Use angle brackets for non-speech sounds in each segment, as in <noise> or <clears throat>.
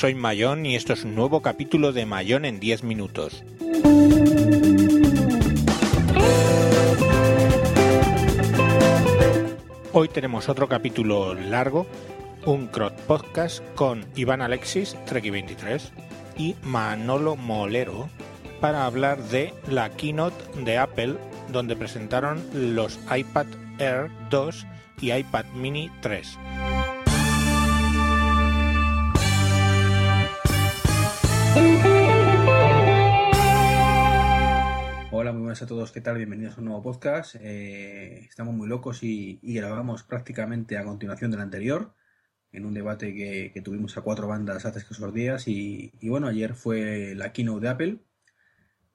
soy Mayón y esto es un nuevo capítulo de Mayón en 10 minutos. Hoy tenemos otro capítulo largo, un Crot Podcast con Iván Alexis, Treki23, y Manolo Molero para hablar de la keynote de Apple donde presentaron los iPad Air 2 y iPad Mini 3. Hola, muy buenas a todos, ¿qué tal? Bienvenidos a un nuevo podcast. Eh, estamos muy locos y, grabamos prácticamente a continuación del anterior, en un debate que, tuvimos a cuatro bandas hace esos días. Y, bueno, ayer fue la keynote de Apple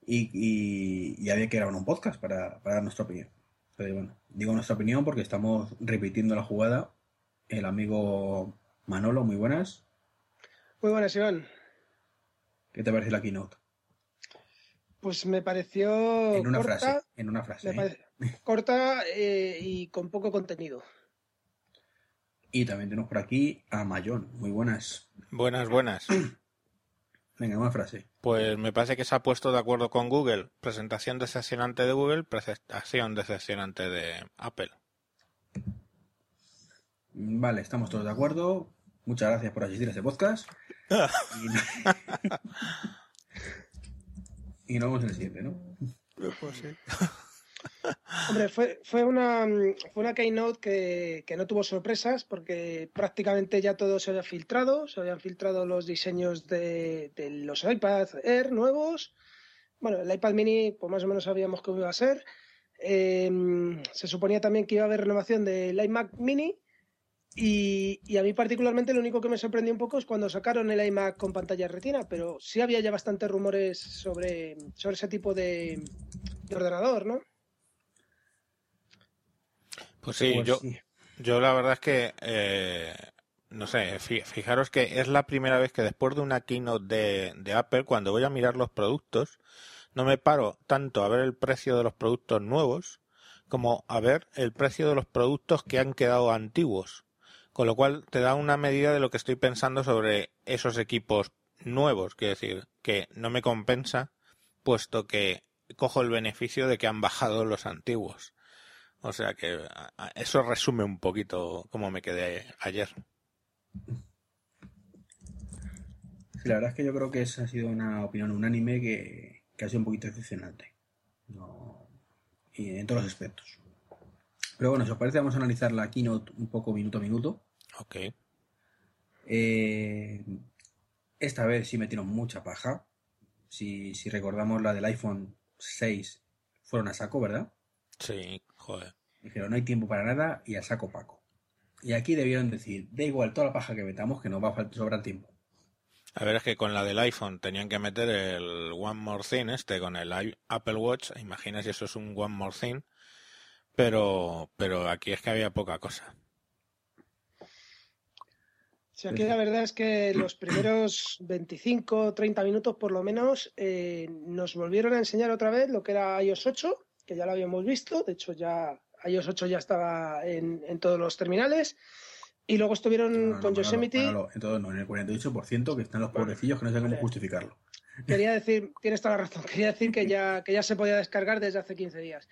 y, había que grabar un podcast para, dar nuestra opinión. bueno, digo nuestra opinión porque estamos repitiendo la jugada. El amigo Manolo, muy buenas. Muy buenas, Iván. ¿Qué te parece la keynote? Pues me pareció. En una frase. En una frase. ¿eh? <laughs> corta eh, y con poco contenido. Y también tenemos por aquí a Mayón. Muy buenas. Buenas, buenas. <clears throat> Venga, una frase. Pues me parece que se ha puesto de acuerdo con Google. Presentación decepcionante de Google, presentación decepcionante de Apple. Vale, estamos todos de acuerdo. Muchas gracias por asistir a este podcast. <laughs> Y <laughs> nos vemos en el siguiente, ¿no? Pues <laughs> sí. Hombre, fue, fue, una, fue una keynote que, que, no tuvo sorpresas porque prácticamente ya todo se había filtrado, se habían filtrado los diseños de, de los iPad Air nuevos. Bueno, el iPad mini, pues más o menos sabíamos cómo iba a ser. Em, se suponía también que iba a haber renovación del iMac mini y, a mí particularmente lo único que me sorprendió un poco es cuando sacaron el iMac con pantalla retina, pero sí había ya bastantes rumores sobre, sobre ese tipo de, ordenador, ¿no? Pues sí, pues yo, yo la verdad es que, eh, no sé, fijaros que es la primera vez que después de una keynote de, de Apple, cuando voy a mirar los productos, no me paro tanto a ver el precio de los productos nuevos como a ver el precio de los productos que han quedado antiguos con lo cual te da una medida de lo que estoy pensando sobre esos equipos nuevos, quiero decir, que no me compensa, puesto que cojo el beneficio de que han bajado los antiguos. O sea que eso resume un poquito cómo me quedé ayer. Sí, la verdad es que yo creo que esa ha sido una opinión unánime que, que ha sido un poquito decepcionante. y en todos los aspectos. Pero bueno, si os parece, vamos a analizar la keynote un poco minuto a minuto. Ok. Eh, esta vez sí metieron mucha paja. Si, si recordamos la del iPhone 6, fueron a saco, ¿verdad? Sí, joder. Dijeron, no hay tiempo para nada y a saco Paco. Y aquí debieron decir, da igual toda la paja que metamos, que nos va a sobrar tiempo. A ver, es que con la del iPhone tenían que meter el One More Thing, este, con el Apple Watch. Imagina si eso es un One More Thing. Pero, pero aquí es que había poca cosa. Sí, aquí la verdad es que los primeros 25 30 minutos por lo menos eh, nos volvieron a enseñar otra vez lo que era iOS 8, que ya lo habíamos visto, de hecho ya iOS 8 ya estaba en, todos los terminales. Y luego estuvieron con Yosemite. en todo no, en el 48% que están los pobrecillos que no saben cómo justificarlo. Quería decir, tienes toda la razón, quería decir que ya, que ya se podía descargar desde hace 15 días.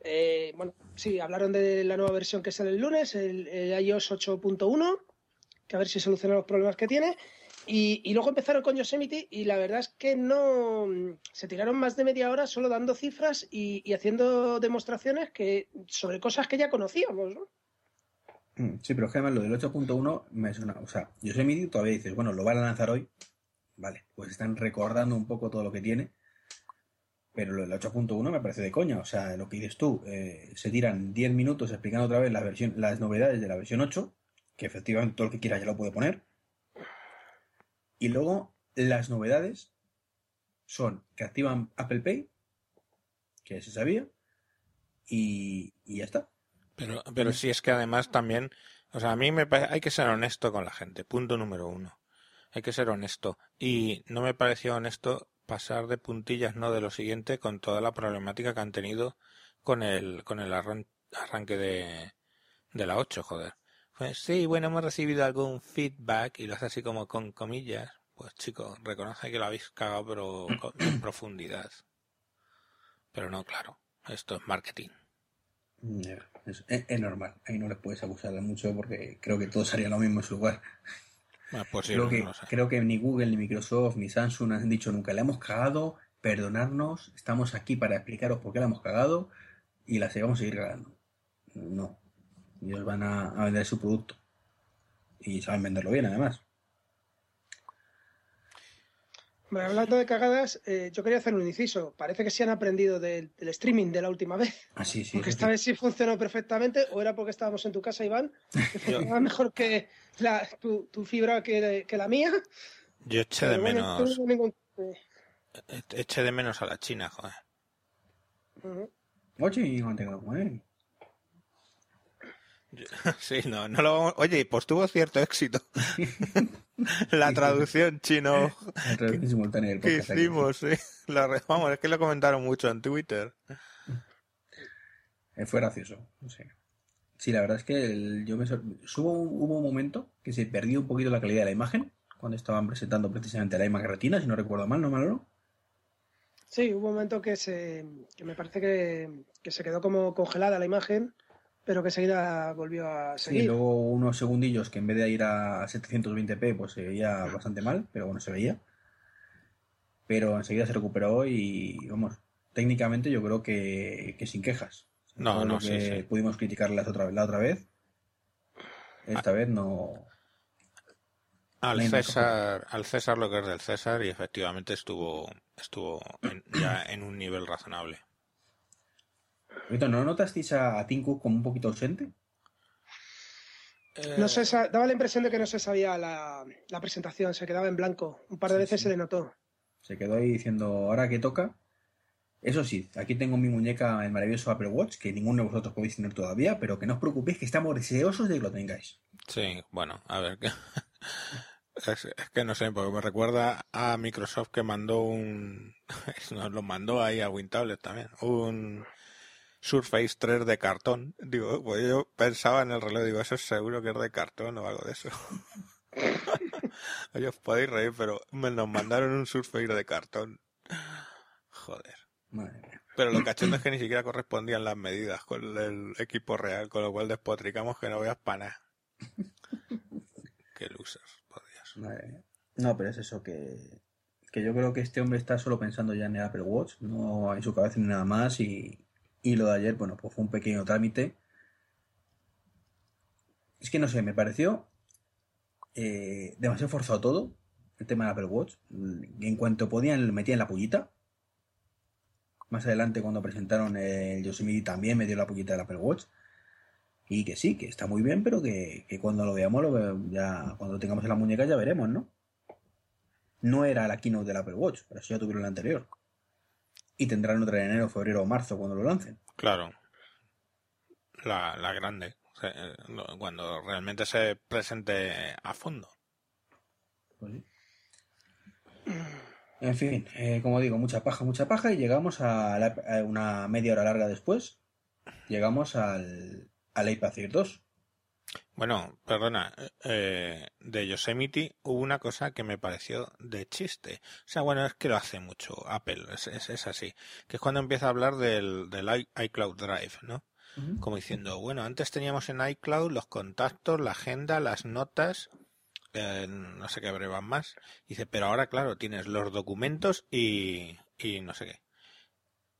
Eh, bueno, sí, hablaron de la nueva versión que sale el lunes, el, iOS 8.1, que a ver si soluciona los problemas que tiene. Y, luego empezaron con Yosemite y la verdad es que no se tiraron más de media hora solo dando cifras y, haciendo demostraciones que sobre cosas que ya conocíamos, ¿no? Mm, sí, pero es que además lo del 8.1 me suena, o sea, Yosemite todavía dices, bueno, lo van a lanzar hoy, vale, pues están recordando un poco todo lo que tiene, pero lo del 8.1 me parece de coña. O sea, lo que dices tú, eh, se tiran 10 minutos explicando otra vez las novedades de la versión 8, que efectivamente todo el que quiera ya lo puede poner. Y luego las novedades son que activan Apple Pay, que se sabía, y, ya está. Pero, pero sí es que además también, o sea, a mí me parece, hay que ser honesto con la gente, punto número uno. Hay que ser honesto. Y no me pareció honesto pasar de puntillas no de lo siguiente con toda la problemática que han tenido con el con el arranque de, de la 8, joder. Pues sí, bueno, hemos recibido algún feedback y lo hace así como con comillas. Pues chicos, reconoce que lo habéis cagado, pero con <clears throat> profundidad. Pero no, claro, esto es marketing. es, normal, ahí no les puedes abusar mucho porque creo que todos harían lo mismo en su lugar. Creo, que, creo que ni Google, ni Microsoft, ni Samsung han dicho nunca, le hemos cagado, perdonarnos, estamos aquí para explicaros por qué la hemos cagado y la vamos a seguir cagando. No, ellos van a, vender su producto y saben venderlo bien además. Hablando de cagadas, eh, yo quería hacer un inciso. Parece que sí han aprendido del, streaming de la última vez. Ah, sí, sí. Porque esta vez sí funcionó perfectamente, o era porque estábamos en tu casa, Iván, <laughs> que funcionaba mejor que tu, fibra que, la mía. Yo eché de menos. Eché de menos a la China, joder. Oye, no tengo <laughs> Sí, no, no lo Oye, pues tuvo cierto éxito. <laughs> la traducción chino. La <laughs> traducción simultánea que hicimos, sí. Vamos, es que lo comentaron mucho en Twitter. Eh, fue gracioso, sé. Sí, la verdad es que yo me hubo, hubo un momento que se perdió un poquito la calidad de la imagen cuando estaban presentando precisamente la imagen retina, si no recuerdo mal, ¿no, Manolo? Sí, hubo un momento que, se, que me parece que, que se quedó como congelada la imagen pero que enseguida volvió a seguir. Sí, luego unos segundillos que en vez de ir a 720p, pues se veía bastante mal, pero bueno, se veía. Pero enseguida se recuperó y, vamos, técnicamente yo creo que, sin quejas. No, no, sí, Pudimos criticarlas otra vez, la otra vez. Esta vez no. Al César, al César lo que es del César y efectivamente estuvo, estuvo ya en un nivel razonable. ¿No notasteis a, a Tim como un poquito ausente? No se, daba la impresión de que no se sabía la, presentación, se quedaba en blanco. Un par de veces se le notó. Se quedó ahí diciendo, ahora que toca. Eso sí, aquí tengo mi muñeca, el maravilloso Apple Watch, que ninguno de vosotros podéis tener todavía, pero que no os preocupéis, que estamos deseosos de que lo tengáis. Sí, bueno, a ver, <laughs> es, que no sé, porque me recuerda a Microsoft que mandó un... <laughs> Nos lo mandó ahí a WinTablet también, un Surface 3 de cartón. Digo, pues yo pensaba en el reloj, digo, eso es seguro que es de cartón o algo de eso. <laughs> Oye, os podéis reír, pero me nos mandaron un Surface de cartón. Joder. Pero lo cachondo es que ni siquiera correspondían las medidas con el equipo real, con lo cual despotricamos que no veas pana. Qué losers, podrías. No, pero es eso que, que yo creo que este hombre está solo pensando ya en el Apple Watch, no en su cabeza ni nada más y, y lo de ayer, bueno, pues fue un pequeño trámite. Es que no sé, me pareció eh, demasiado forzado todo, el tema del Apple Watch. En cuanto podían, metían la pullita. Más adelante, cuando presentaron el Yosemite, también me dio la pullita del Apple Watch. Y que sí, que está muy bien, pero que, cuando lo veamos, lo, ya cuando tengamos en la muñeca, ya veremos, ¿no? No era la keynote del Apple Watch, pero sí ya tuvieron la anterior y tendrán otra en enero, febrero o marzo cuando lo lancen. Claro. La, la grande. Eh, cuando realmente se presente a fondo. Pues en fin, eh, como digo, mucha paja, mucha paja y llegamos a, una media hora larga después. Llegamos al, al iPad Air 2. Bueno, perdona, eh, de Yosemite hubo una cosa que me pareció de chiste. O sea, bueno, es que lo hace mucho Apple, es, es, así. Que es cuando empieza a hablar del, del iCloud Drive, ¿no? Como diciendo, bueno, antes teníamos en iCloud los contactos, la agenda, las notas, eh, no sé qué brevan más. Dice, pero ahora, claro, tienes los documentos y, y no sé qué.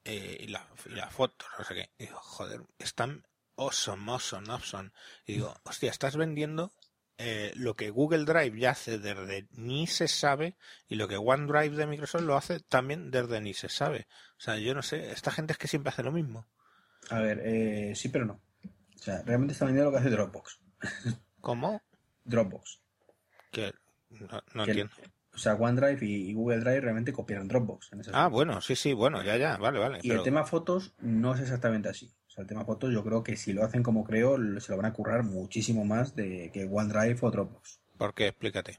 Eh, y, la, y la foto, no sé qué. Y digo, joder, están awesome, awesome, awesome. Y digo, hostia, estás vendiendo eh, lo que Google Drive ya hace desde ni se sabe y lo que OneDrive de Microsoft lo hace también desde ni se sabe. O sea, yo no sé, esta gente es que siempre hace lo mismo. A ver, eh, sí, pero no. O sea, realmente está vendiendo lo que hace Dropbox. <laughs> ¿Cómo? Dropbox. Que no, entiendo. O sea, OneDrive y, Google Drive realmente copiaron Dropbox. ah, bueno, sí, sí, bueno, ya, ya, vale, vale. Y el tema fotos no es exactamente así el tema fotos yo creo que si lo hacen como creo, se lo van a currar muchísimo más de que OneDrive o Dropbox. ¿Por qué? Explícate.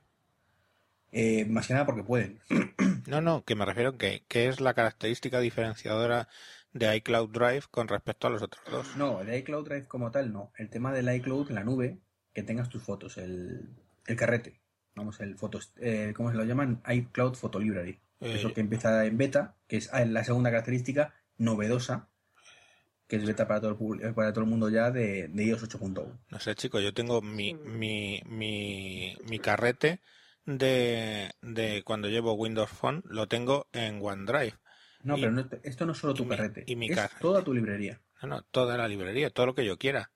Eh, más que nada porque pueden. <clears throat> No, no, que me refiero que ¿qué es la característica diferenciadora de iCloud Drive con respecto a los otros dos? No, el iCloud Drive como tal no. El tema del iCloud, la nube, que tengas tus fotos, el, el carrete. Vamos, el fotos, eh, ¿cómo se lo llaman? iCloud Photo Library. Eso eh, que empieza en beta, que es ah, la segunda característica novedosa, que es beta para todo el, para todo el mundo ya de, de iOS 8.1. No sé, chicos, yo tengo mi, mi, mi, mi carrete de, de cuando llevo Windows Phone, lo tengo en OneDrive. No, pero esto no es solo tu carrete, y mi es toda tu librería. No, no, toda la librería, todo lo que yo quiera.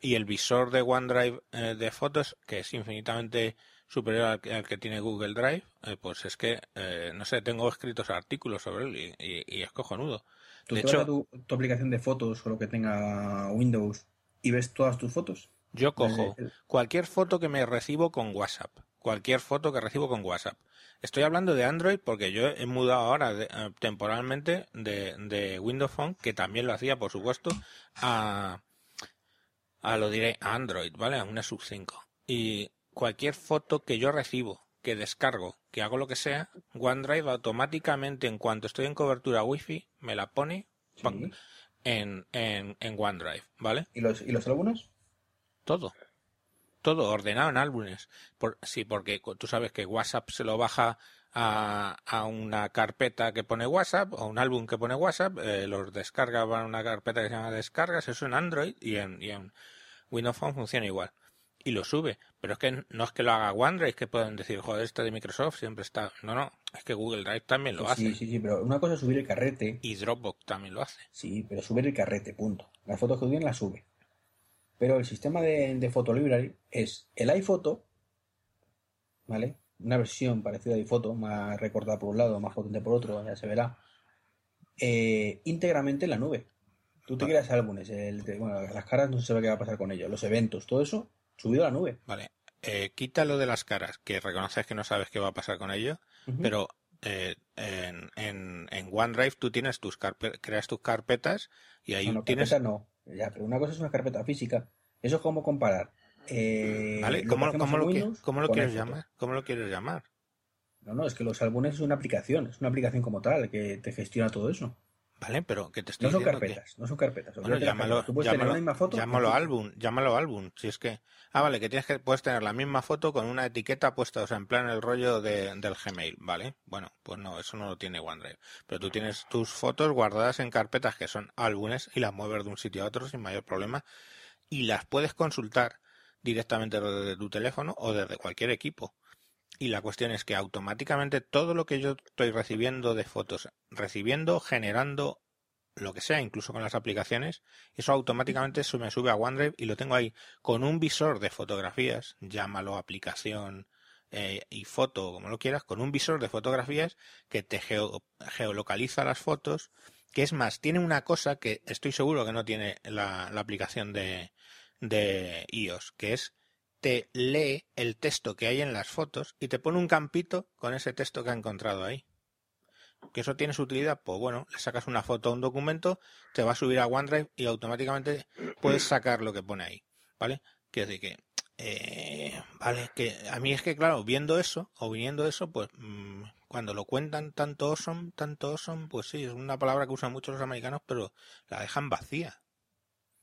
Y el visor de OneDrive eh, de fotos, que es infinitamente superior al, que tiene Google Drive, eh, pues es que, eh, no sé, tengo escritos artículos sobre él y, es cojonudo. ¿Tú de hecho, tu, tu, aplicación de fotos o lo que tenga Windows y ves todas tus fotos? Yo cojo cualquier foto que me recibo con WhatsApp, cualquier foto que recibo con WhatsApp. Estoy hablando de Android porque yo he mudado ahora eh, temporalmente de, de, Windows Phone, que también lo hacía, por supuesto, a, a lo diré, a Android, ¿vale? A una sub 5. Y cualquier foto que yo recibo, que descargo, que hago lo que sea, OneDrive automáticamente, en cuanto estoy en cobertura Wi-Fi, me la pone en, en, en, OneDrive, ¿vale? ¿Y los, ¿Y los álbumes? Todo. Todo ordenado en álbumes. Por, sí, porque tú sabes que WhatsApp se lo baja a, a, una carpeta que pone WhatsApp o un álbum que pone WhatsApp, eh, los descarga van a una carpeta que se llama descargas, eso en Android y en, y en Windows Phone funciona igual y lo sube. Pero es que no es que lo haga OneDrive, que pueden decir, joder, este de Microsoft siempre está. No, no, es que Google Drive también lo hace. Sí, sí, sí, pero una cosa es subir el carrete. Y Dropbox también lo hace. Sí, pero subir el carrete, punto. Las fotos que suben las sube. Pero el sistema de, de Photo Library es el iPhoto, ¿vale? Una versión parecida a iPhoto, más recortada por un lado, más potente por otro, ya se verá. Eh, íntegramente en la nube. Tú te creas álbumes, el, bueno, las caras no se sabe qué va a pasar con ellos, los eventos, todo eso subido a la nube. Vale. Eh, quítalo de las caras, que reconoces que no sabes qué va a pasar con ello, pero eh, en, en, OneDrive tú tienes tus creas tus carpetas y ahí no, tienes. no, ya, pero una cosa es una carpeta física. Eso es como comparar. Eh, vale, ¿cómo, lo, ¿cómo lo quieres llamar? ¿Cómo lo quieres llamar? No, no, es que los álbumes es una aplicación, es una aplicación como tal que te gestiona todo eso. Vale, pero que te estoy No son carpetas, no son carpetas. Bueno, llámalo, llámalo, la misma foto, llámalo álbum, llámalo álbum. Si es que, ah, vale, que tienes que puedes tener la misma foto con una etiqueta puesta, o sea, en plan el rollo de, del Gmail, ¿vale? Bueno, pues no, eso no lo tiene OneDrive. Pero tú tienes tus fotos guardadas en carpetas que son álbumes y las mueves de un sitio a otro sin mayor problema y las puedes consultar directamente desde tu teléfono o desde cualquier equipo. Y la cuestión es que automáticamente todo lo que yo estoy recibiendo de fotos, recibiendo, generando, lo que sea, incluso con las aplicaciones, eso automáticamente se me sube a OneDrive y lo tengo ahí. Con un visor de fotografías, llámalo aplicación eh, y foto, como lo quieras, con un visor de fotografías que te geolocaliza las fotos, que es más, tiene una cosa que estoy seguro que no tiene la, aplicación de, de iOS, que es te lee el texto que hay en las fotos y te pone un campito con ese texto que ha encontrado ahí. ¿Que eso tiene su utilidad? Pues bueno, le sacas una foto a un documento, te va a subir a OneDrive y automáticamente puedes sacar lo que pone ahí. ¿Vale? Que decir que, eh, vale, que a mí es que claro, viendo eso o viniendo eso, pues mm, cuando lo cuentan tanto awesome, tanto awesome, pues sí, es una palabra que usan muchos los americanos, pero la dejan vacía.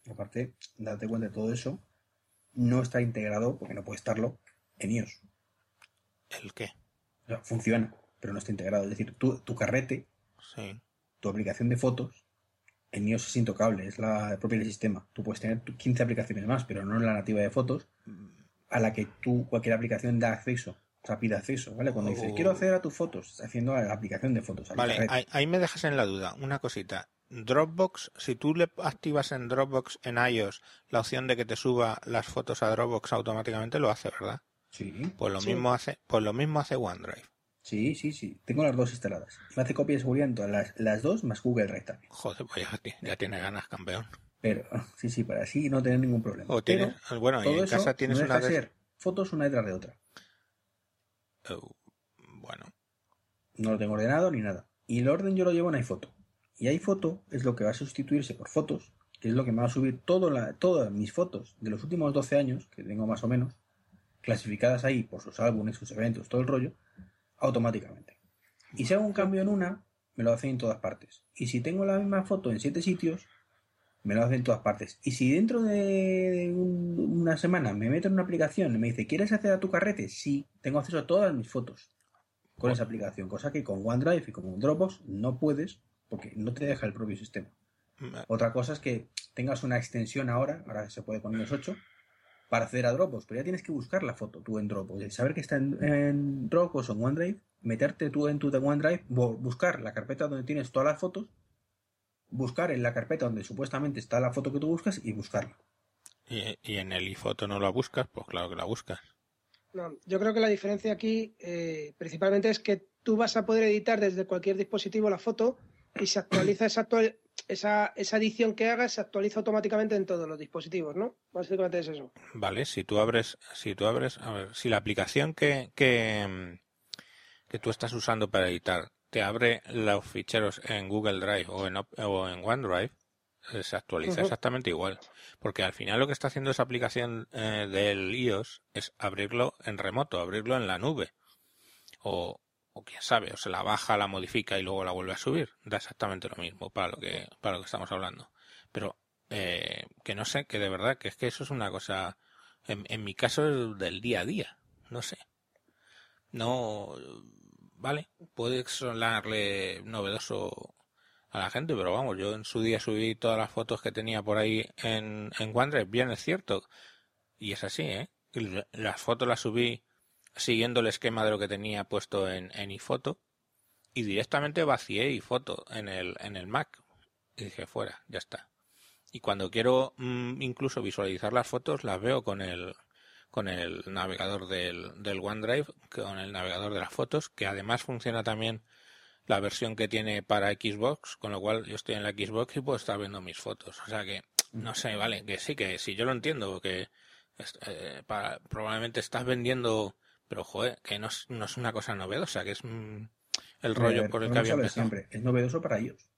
Aparte, date cuenta de todo eso, no está integrado, porque no puede estarlo, en iOS. ¿El qué? funciona, pero no está integrado. Es decir, tu, tu carrete, tu aplicación de fotos, en iOS es intocable, es la propia del sistema. Tú puedes tener 15 aplicaciones más, pero no en la nativa de fotos, a la que tú, cualquier aplicación da acceso, rápido acceso, ¿vale? Cuando dices, quiero oh. acceder a tus fotos, haciendo la aplicación de fotos. Vale, ahí me dejas en la duda. Una cosita. Dropbox, si tú le activas en Dropbox en iOS la opción de que te suba las fotos a Dropbox automáticamente lo hace, ¿verdad? Sí. Pues lo mismo hace, pues lo mismo hace OneDrive. Sí, sí, sí. Tengo las dos instaladas. Me hace copia de seguridad en todas las, dos más Google Drive también. Joder, pues ya, tiene ganas, campeón. Pero, sí, sí, para así no tener ningún problema. O tienes, bueno, y en casa tienes una de... fotos una detrás de otra. Oh, bueno. No lo tengo ordenado ni nada. Y el orden yo lo llevo en iPhoto. Y iPhoto es lo que va a sustituirse por fotos, que es lo que me va a subir todas mis fotos de los últimos 12 años, que tengo más o menos, clasificadas ahí por sus álbumes, sus eventos, todo el rollo, automáticamente. Y si hago un cambio en una, me lo hacen en todas partes. Y si tengo la misma foto en siete sitios, me lo hace en todas partes. Y si dentro de una semana me meto en una aplicación y me dice, ¿quieres acceder a tu carrete? Sí, tengo acceso a todas mis fotos con esa aplicación, cosa que con OneDrive y con Dropbox no puedes porque no te deja el propio sistema. Otra cosa es que tengas una extensión ahora, ahora se puede con iOS 8, para acceder a Dropbox, pero ya tienes que buscar la foto tú en Dropbox, saber que está en, Dropbox o en OneDrive, meterte tú en tu OneDrive, buscar la carpeta donde tienes todas las fotos, buscar en la carpeta donde supuestamente está la foto que tú buscas y buscarla. ¿Y, en el iPhoto no la buscas? Pues claro que la buscas. No, yo creo que la diferencia aquí eh, principalmente es que tú vas a poder editar desde cualquier dispositivo la foto y se actualiza esa, esa, esa edición que hagas, se actualiza automáticamente en todos los dispositivos, ¿no? Básicamente es eso. Vale, si tú abres, si tú abres, a ver, si la aplicación que, que, que tú estás usando para editar te abre los ficheros en Google Drive o en, o en OneDrive, eh, se actualiza exactamente igual. Porque al final lo que está haciendo esa aplicación eh, del iOS es abrirlo en remoto, abrirlo en la nube. O, o quién sabe, o se la baja, la modifica y luego la vuelve a subir. Da exactamente lo mismo para lo que, para lo que estamos hablando. Pero eh, que no sé, que de verdad, que es que eso es una cosa, en, mi caso es del día a día, no sé. No, vale, puede sonarle novedoso a la gente, pero vamos, yo en su día subí todas las fotos que tenía por ahí en, en bien es cierto, y es así, ¿eh? las fotos las subí siguiendo el esquema de lo que tenía puesto en, en iPhoto y directamente vacié iPhoto en el, en el Mac. Y dije, fuera, ya está. Y cuando quiero mm, incluso visualizar las fotos, las veo con el, con el navegador del, del OneDrive, con el navegador de las fotos, que además funciona también la versión que tiene para Xbox, con lo cual yo estoy en la Xbox y puedo estar viendo mis fotos. O sea que, no sé, vale, que sí, que sí, yo lo entiendo, que eh, probablemente estás vendiendo pero, joder, que no es, no es una cosa novedosa, que es mm, el rollo por el que había empezado. Siempre. Es novedoso para ellos.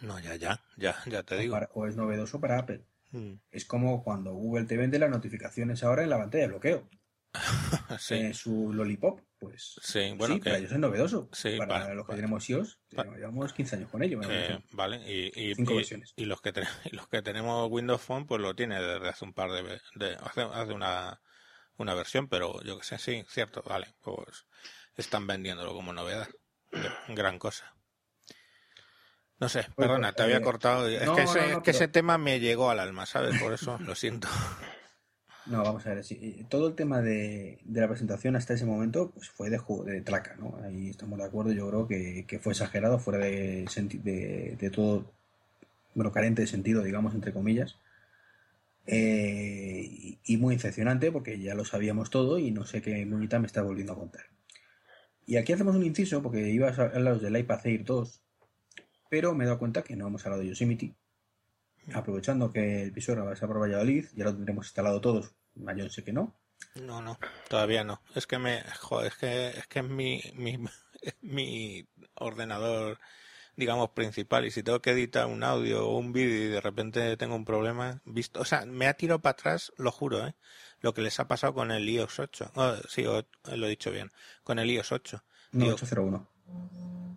No, ya, ya, ya, ya te digo. o es novedoso para Apple. Mm. Es como cuando Google te vende las notificaciones ahora en la pantalla de bloqueo. <laughs> sí. En su Lollipop, pues. Sí, bueno, para ellos es novedoso. Sí, para, los que tenemos iOS, llevamos 15 años con ello. Eh, vale, y, y, y, los que <laughs> los que tenemos Windows Phone, pues lo tiene desde hace un par de. de hace, hace una una versión, pero yo que sé, sí, cierto, vale, pues están vendiéndolo como novedad. <coughs> Gran cosa. No sé, perdona, te había eh, cortado. Es, que, ese, que ese tema me llegó al alma, ¿sabes? Por eso lo siento. <laughs> No, vamos a ver, sí, todo el tema de, de, la presentación hasta ese momento pues fue de, de traca, ¿no? Ahí estamos de acuerdo, yo creo que, que fue exagerado, fuera de, de, de, todo, bueno, carente de sentido, digamos, entre comillas. Eh, y muy decepcionante porque ya lo sabíamos todo y no sé qué Munita me está volviendo a contar. Y aquí hacemos un inciso porque iba a hablar del iPad Air 2, pero me he dado cuenta que no hemos hablado de Yosemite. Aprovechando que el visor va a ser por Valladolid, ya lo tendremos instalado todos. Mayor sé que no. No, no, todavía no. Es que me, joder, es que es que mi, mi, <laughs> mi ordenador digamos, principal y si tengo que editar un audio o un vídeo y de repente tengo un problema, visto, o sea, me ha tirado para atrás, lo juro, ¿eh? Lo que les ha pasado con el iOS 8. sí, lo he dicho bien, con el iOS 8. No, 801.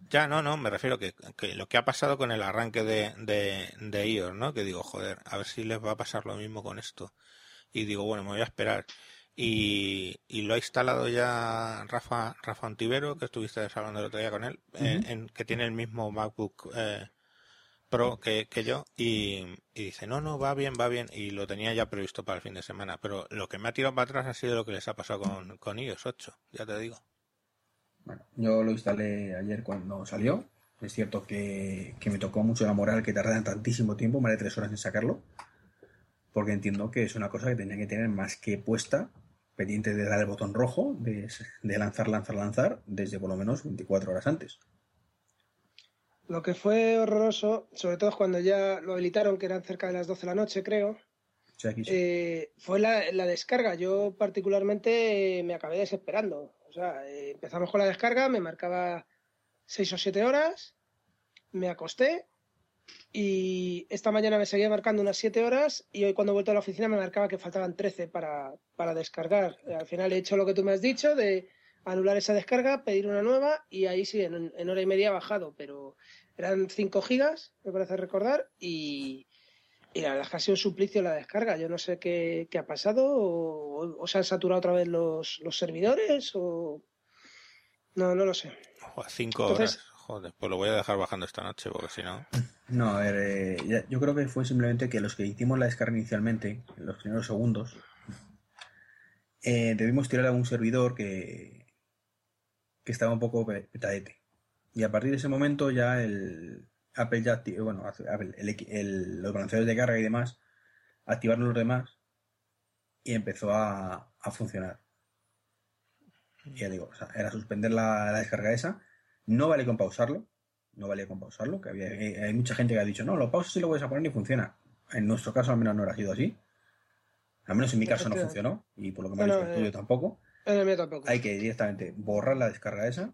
Ya, no, no, me refiero que, que lo que ha pasado con el arranque de, de, de iOS, ¿no? Que digo, joder, a ver si les va a pasar lo mismo con esto. Y digo, bueno, me voy a esperar. Y, y, lo ha instalado ya Rafa Rafa Antivero, que estuviste hablando el otro día con él, en, que tiene el mismo MacBook eh, Pro que, que yo, y, y, dice, no, no, va bien, va bien, y lo tenía ya previsto para el fin de semana, pero lo que me ha tirado para atrás ha sido lo que les ha pasado con, con iOS 8, ya te digo. Bueno, yo lo instalé ayer cuando salió, es cierto que, que me tocó mucho la moral que tardan tantísimo tiempo, más de tres horas en sacarlo, porque entiendo que es una cosa que tenía que tener más que puesta pendiente de dar el botón rojo, de, lanzar, lanzar, lanzar, desde por lo menos 24 horas antes. Lo que fue horroroso, sobre todo cuando ya lo habilitaron, que eran cerca de las 12 de la noche, creo, eh, fue la, descarga. Yo particularmente me acabé desesperando. O sea, eh, empezamos con la descarga, me marcaba 6 o 7 horas, me acosté y esta mañana me seguía marcando unas 7 horas y hoy cuando he vuelto a la oficina me marcaba que faltaban 13 para, para descargar. Al final he hecho lo que tú me has dicho de anular esa descarga, pedir una nueva y ahí sí, en, hora y media ha bajado, pero eran 5 gigas, me parece recordar, y, y la verdad es que ha sido un suplicio la descarga. Yo no sé qué, qué ha pasado, o, o, se han saturado otra vez los, los servidores, o. No, no lo sé. cinco horas. Joder, pues lo voy a dejar bajando esta noche, porque si no. No, a ver, eh, yo creo que fue simplemente que los que hicimos la descarga inicialmente, en los primeros segundos, eh, debimos tirar a un servidor que, que estaba un poco petadete. Y a partir de ese momento ya el, Apple ya bueno, los balanceadores de carga y demás, activaron los demás y empezó a, funcionar. Y ya digo, era suspender la, descarga esa. No vale con pausarlo. No vale con pausarlo. Que había, hay mucha gente que ha dicho, no, lo pausas y lo puedes a poner y funciona. En nuestro caso al menos no ha sido así. Al menos en mi caso no funcionó. Y por lo que me ha dicho el tuyo tampoco. tampoco. Hay que directamente borrar la descarga esa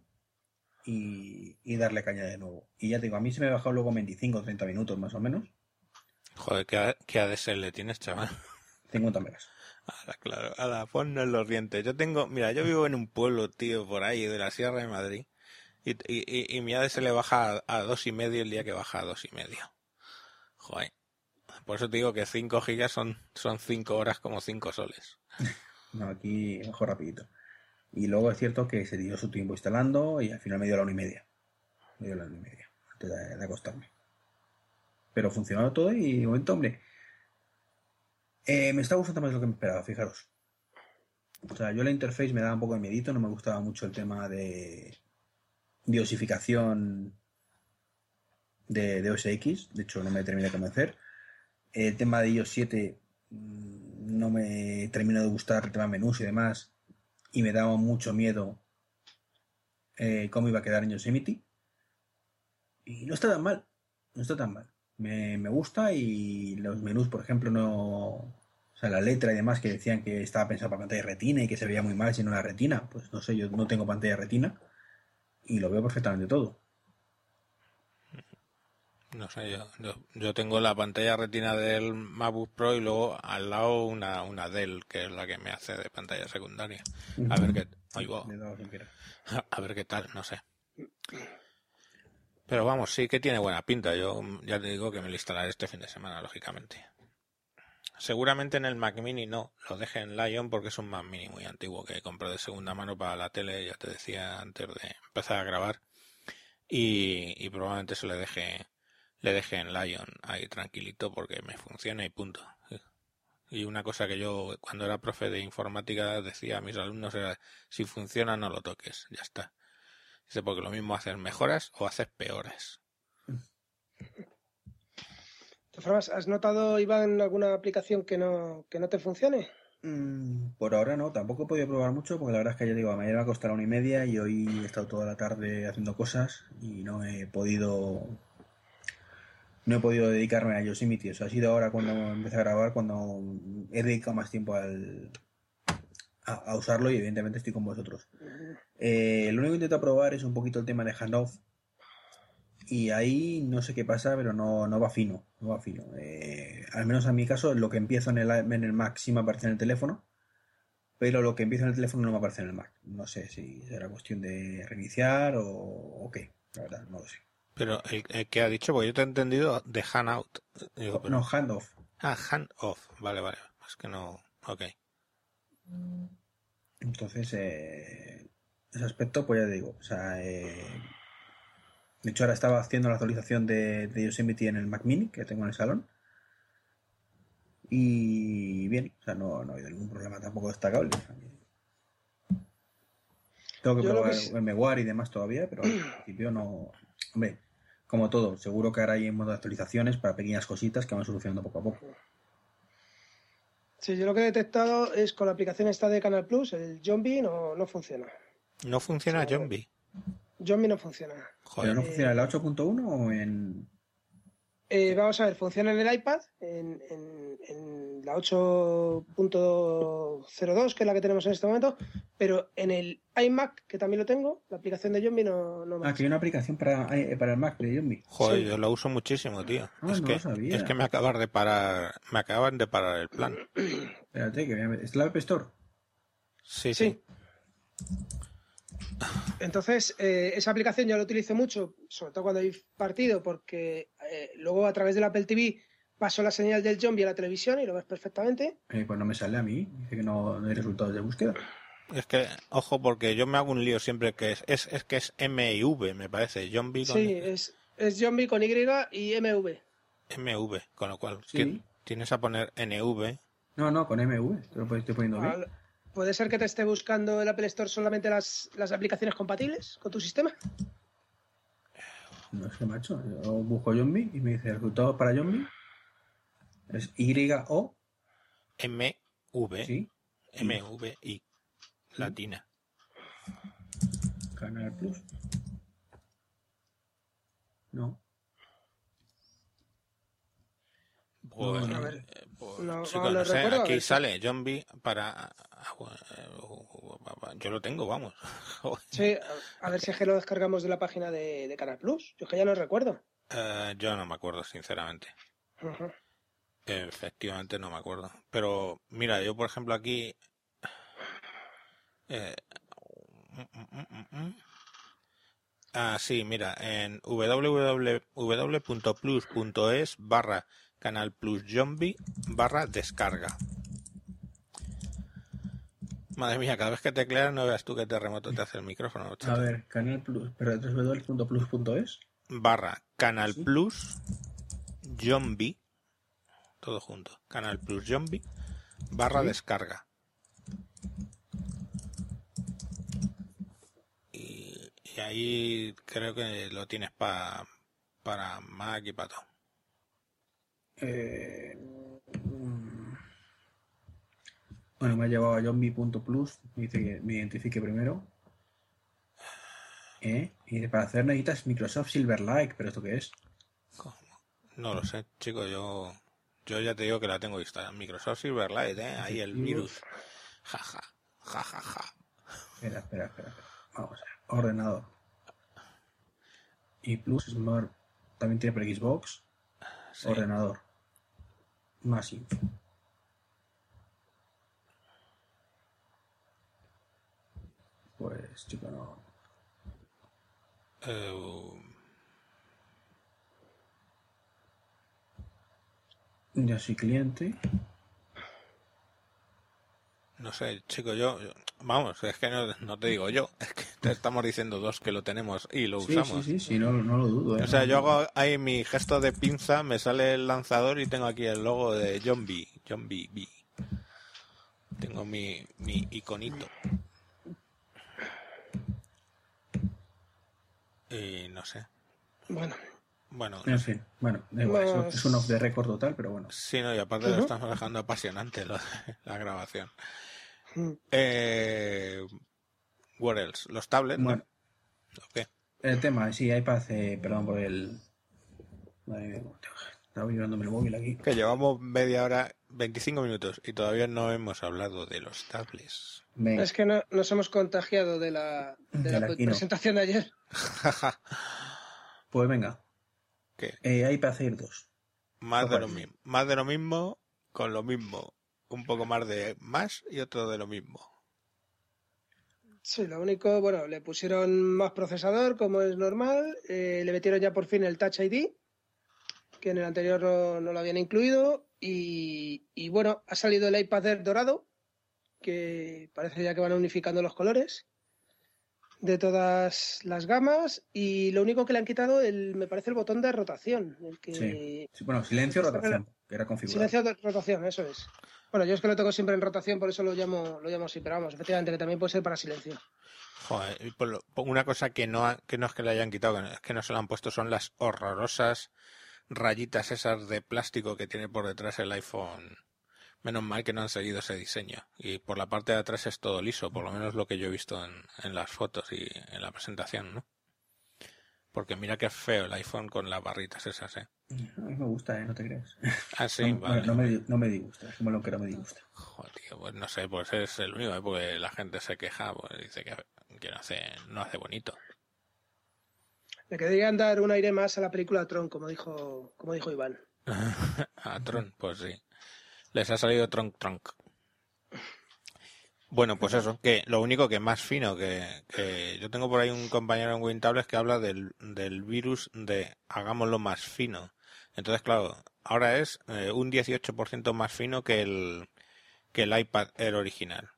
y, darle caña de nuevo. Y ya te digo, a mí se me ha bajado luego 25 o 30 minutos más o menos. Joder, ¿qué, qué ADSL tienes, chaval? 50 megas. Ahora, claro, ahora ponnos los dientes. Yo tengo, mira, yo vivo en un pueblo, tío, por ahí, de la Sierra de Madrid. Y, y, y, mi ADSL baja a, dos y medio el día que baja a dos y medio. Joder. Por eso te digo que 5 gigas son, son 5 horas como 5 soles. <laughs> no, aquí mejor rapidito. Y luego es cierto que se dio su tiempo instalando y al final me dio la una y media. Me dio la una y media antes de, acostarme. Pero funcionó todo y de momento, hombre, eh, me está gustando más lo que me esperaba, fijaros. O sea, yo la interface me daba un poco de miedito, no me gustaba mucho el tema de diosificación de, de OS X, de hecho no me terminé de convencer. El tema de iOS 7 mm, no me terminó de gustar, el tema menús y demás y me daba mucho miedo eh, cómo iba a quedar en Yosemite. Y no está tan mal, no está tan mal. Me, gusta y los menús, por ejemplo, no... O sea, la letra y demás que decían que estaba pensado para pantalla retina y que se veía muy mal si no la retina. Pues no sé, yo no tengo pantalla retina y lo veo perfectamente todo. No sé, yo, yo, tengo la pantalla retina del MacBook Pro y luego al lado una, una Dell, que es la que me hace de pantalla secundaria. A ver qué, <laughs> a ver qué tal, no sé. Pero vamos, sí que tiene buena pinta. Yo ya te digo que me lo instalaré este fin de semana, lógicamente. Seguramente en el Mac Mini no, lo deje en Lion porque es un Mac Mini muy antiguo que compré de segunda mano para la tele, ya te decía antes de empezar a grabar. Y, probablemente se le deje le dejé en Lion ahí tranquilito porque me funciona y punto. Y una cosa que yo cuando era profe de informática decía a mis alumnos era si funciona no lo toques, ya está. Dice porque lo mismo haces mejoras o haces peores. <laughs> ¿has notado, Iván, alguna aplicación que no, que no te funcione? Mm, por ahora no, tampoco he podido probar mucho porque la verdad es que ya digo, a mañana va a costar una y media y hoy he estado toda la tarde haciendo cosas y no he podido no he podido dedicarme a Yosemite. O sea, ha sido ahora cuando empecé a grabar, cuando he dedicado más tiempo al, a, usarlo y evidentemente estoy con vosotros. Eh, lo único que intento probar es un poquito el tema de handoff. Y ahí no sé qué pasa, pero no, no va fino. No va fino. Eh, al menos en mi caso, lo que empiezo en el, en el Mac sí me aparece en el teléfono. Pero lo que empiezo en el teléfono no me aparece en el Mac. No sé si será cuestión de reiniciar o, o qué. La verdad, no lo sé. Pero el, que ha dicho, porque yo te he entendido de hand out. no, hand off. Ah, hand off. Vale, vale. Es que no. Ok. Entonces, eh, ese aspecto, pues ya te digo. O sea, eh, de hecho, ahora estaba haciendo la actualización de, de Yosemite en el Mac Mini que tengo en el salón. Y bien, o sea, no, no ha habido ningún problema tampoco destacable. Tengo que probar el MWAR y demás todavía, pero al principio no. Hombre, como todo, seguro que ahora hay en modo de actualizaciones para pequeñas cositas que van solucionando poco a poco. Sí, yo lo que he detectado es con la aplicación esta de Canal Plus, el Zombie no, no funciona. ¿No funciona Zombie? Zombie no funciona. ¿Pero no funciona en la 8.1 o en...? Eh, vamos a ver, funciona en el iPad, en, la 8.02, que es la que tenemos en este momento, pero en el iMac, que también lo tengo, la aplicación de Zombie no, no Ah, que hay una aplicación para, eh, para el Mac de Zombie. Joder, yo lo uso muchísimo, tío. Ah, es, que, es que me acaban de parar, me acaban de parar el plan. Espérate, que ¿es la App Store? sí. sí. Entonces, eh, esa aplicación yo la utilizo mucho, sobre todo cuando hay partido, porque eh, luego a través del Apple TV paso la señal del zombie a la televisión y lo ves perfectamente. Eh, pues no me sale a mí, dice que no, hay resultados de búsqueda. Es que, ojo, porque yo me hago un lío siempre que es, es, es que es MV, me parece. Zombie con... Sí, es, es zombie con Y y MV. MV, con lo cual tienes a poner NV. No, no, con MV, te lo estoy poniendo bien. ¿Puede ser que te esté buscando el Apple Store solamente las, las aplicaciones compatibles con tu sistema? No sé, macho. Yo busco Zombie y me dice el resultado para Zombie es Y-O. M-V. Sí. M-V-I. Latina. Canal Plus. No. Pues, a ver, eh, pues, no, sé, aquí sale Zombie para... Ah, yo lo tengo, vamos. <laughs> sí, a ver si es que lo descargamos de la página de, Canal Plus. Yo es que ya no recuerdo. Eh, yo no me acuerdo, sinceramente. Efectivamente no me acuerdo. Pero mira, yo por ejemplo aquí... Eh, ah, sí, mira, en www.plus.es barra canal plus zombie barra descarga. Madre mía, cada vez que tecleas no veas tú qué terremoto te hace el micrófono. A ver, canal plus, pero www.plus.es barra canal plus zombie todo junto. Canal Plus Zombie, barra descarga. Y, ahí creo que lo tienes para para Mac y para todo. Eh, bueno, me ha llevado a zombie.plus, me dice que me identifique primero. ¿Eh? Y para hacer necesitas Microsoft Silverlight, pero ¿esto qué es? No lo sé, chico, yo yo ya te digo que la tengo vista. Microsoft Silverlight, ¿eh? Ahí el virus. Jaja, jajaja. Ja, ja. Espera, espera, espera. Vamos a ver. Ordenador. Y Plus Smart también tiene para Xbox. Ordenador. Más info. Pues, chico, no. Eh, Ya soy cliente. No sé, chico, yo, vamos, es que no, te digo yo, es que te estamos diciendo dos que lo tenemos y lo usamos. Sí, sí, sí, no, lo dudo. ¿eh? O sea, yo hago ahí mi gesto de pinza, me sale el lanzador y tengo aquí el logo de John B. John B. B. Tengo mi, mi iconito. Y no sé. Bueno, bueno, en fin, bueno, es un off the record total, pero bueno. Sí, no, y aparte lo estamos dejando apasionante <laughs> la grabación. Mm. Eh, what else? Los tablets, bueno, El tema, sí, iPad, eh, perdón por el... estaba mirándome el móvil aquí. Que llevamos media hora, 25 minutos y todavía no hemos hablado de los tablets. Es que no, nos hemos contagiado de la, de, la presentación de ayer. <laughs> pues venga, ¿Qué? Eh, hay para hacer dos. Más de, lo mismo, más de lo mismo con lo mismo. Un poco más de más y otro de lo mismo. Sí, lo único, bueno, le pusieron más procesador, como es normal. Eh, le metieron ya por fin el Touch ID, que en el anterior no, lo habían incluido. Y, y, bueno, ha salido el iPad Air dorado, que parece ya que van unificando los colores de todas las gamas y lo único que le han quitado el, me parece el botón de rotación. El que... sí. bueno, silencio rotación, que era configurado. Silencio rotación, eso es. Bueno, yo es que lo tengo siempre en rotación, por eso lo llamo, lo llamo así, pero vamos, efectivamente que también puede ser para silencio. Joder, una cosa que no, que no es que le hayan quitado, es que no se lo han puesto, son las horrorosas rayitas esas de plástico que tiene por detrás el iPhone Menos mal que no han seguido ese diseño. Y por la parte de atrás es todo liso, por lo menos lo que yo he visto en, en las fotos y en la presentación, ¿no? Porque mira qué feo el iPhone con las barritas esas, ¿eh? A mí me gusta, ¿eh? No te crees. Ah, sí, <laughs> no, vale. No me, no me disgusta, es como lo que no me disgusta. Joder, tío, pues no sé, pues es el único, ¿eh? Porque la gente se queja, pues dice que, que no, hace, no hace bonito. Le querían dar un aire más a la película Tron, como dijo, como dijo Iván. <laughs> a Tron, pues sí. Les ha salido tronc tronc. Bueno, pues eso, que lo único que más fino, que, yo tengo por ahí un compañero en WinTables que habla del, del virus de hagámoslo más fino. Entonces, claro, ahora es eh, un 18% más fino que el, que el iPad Air original.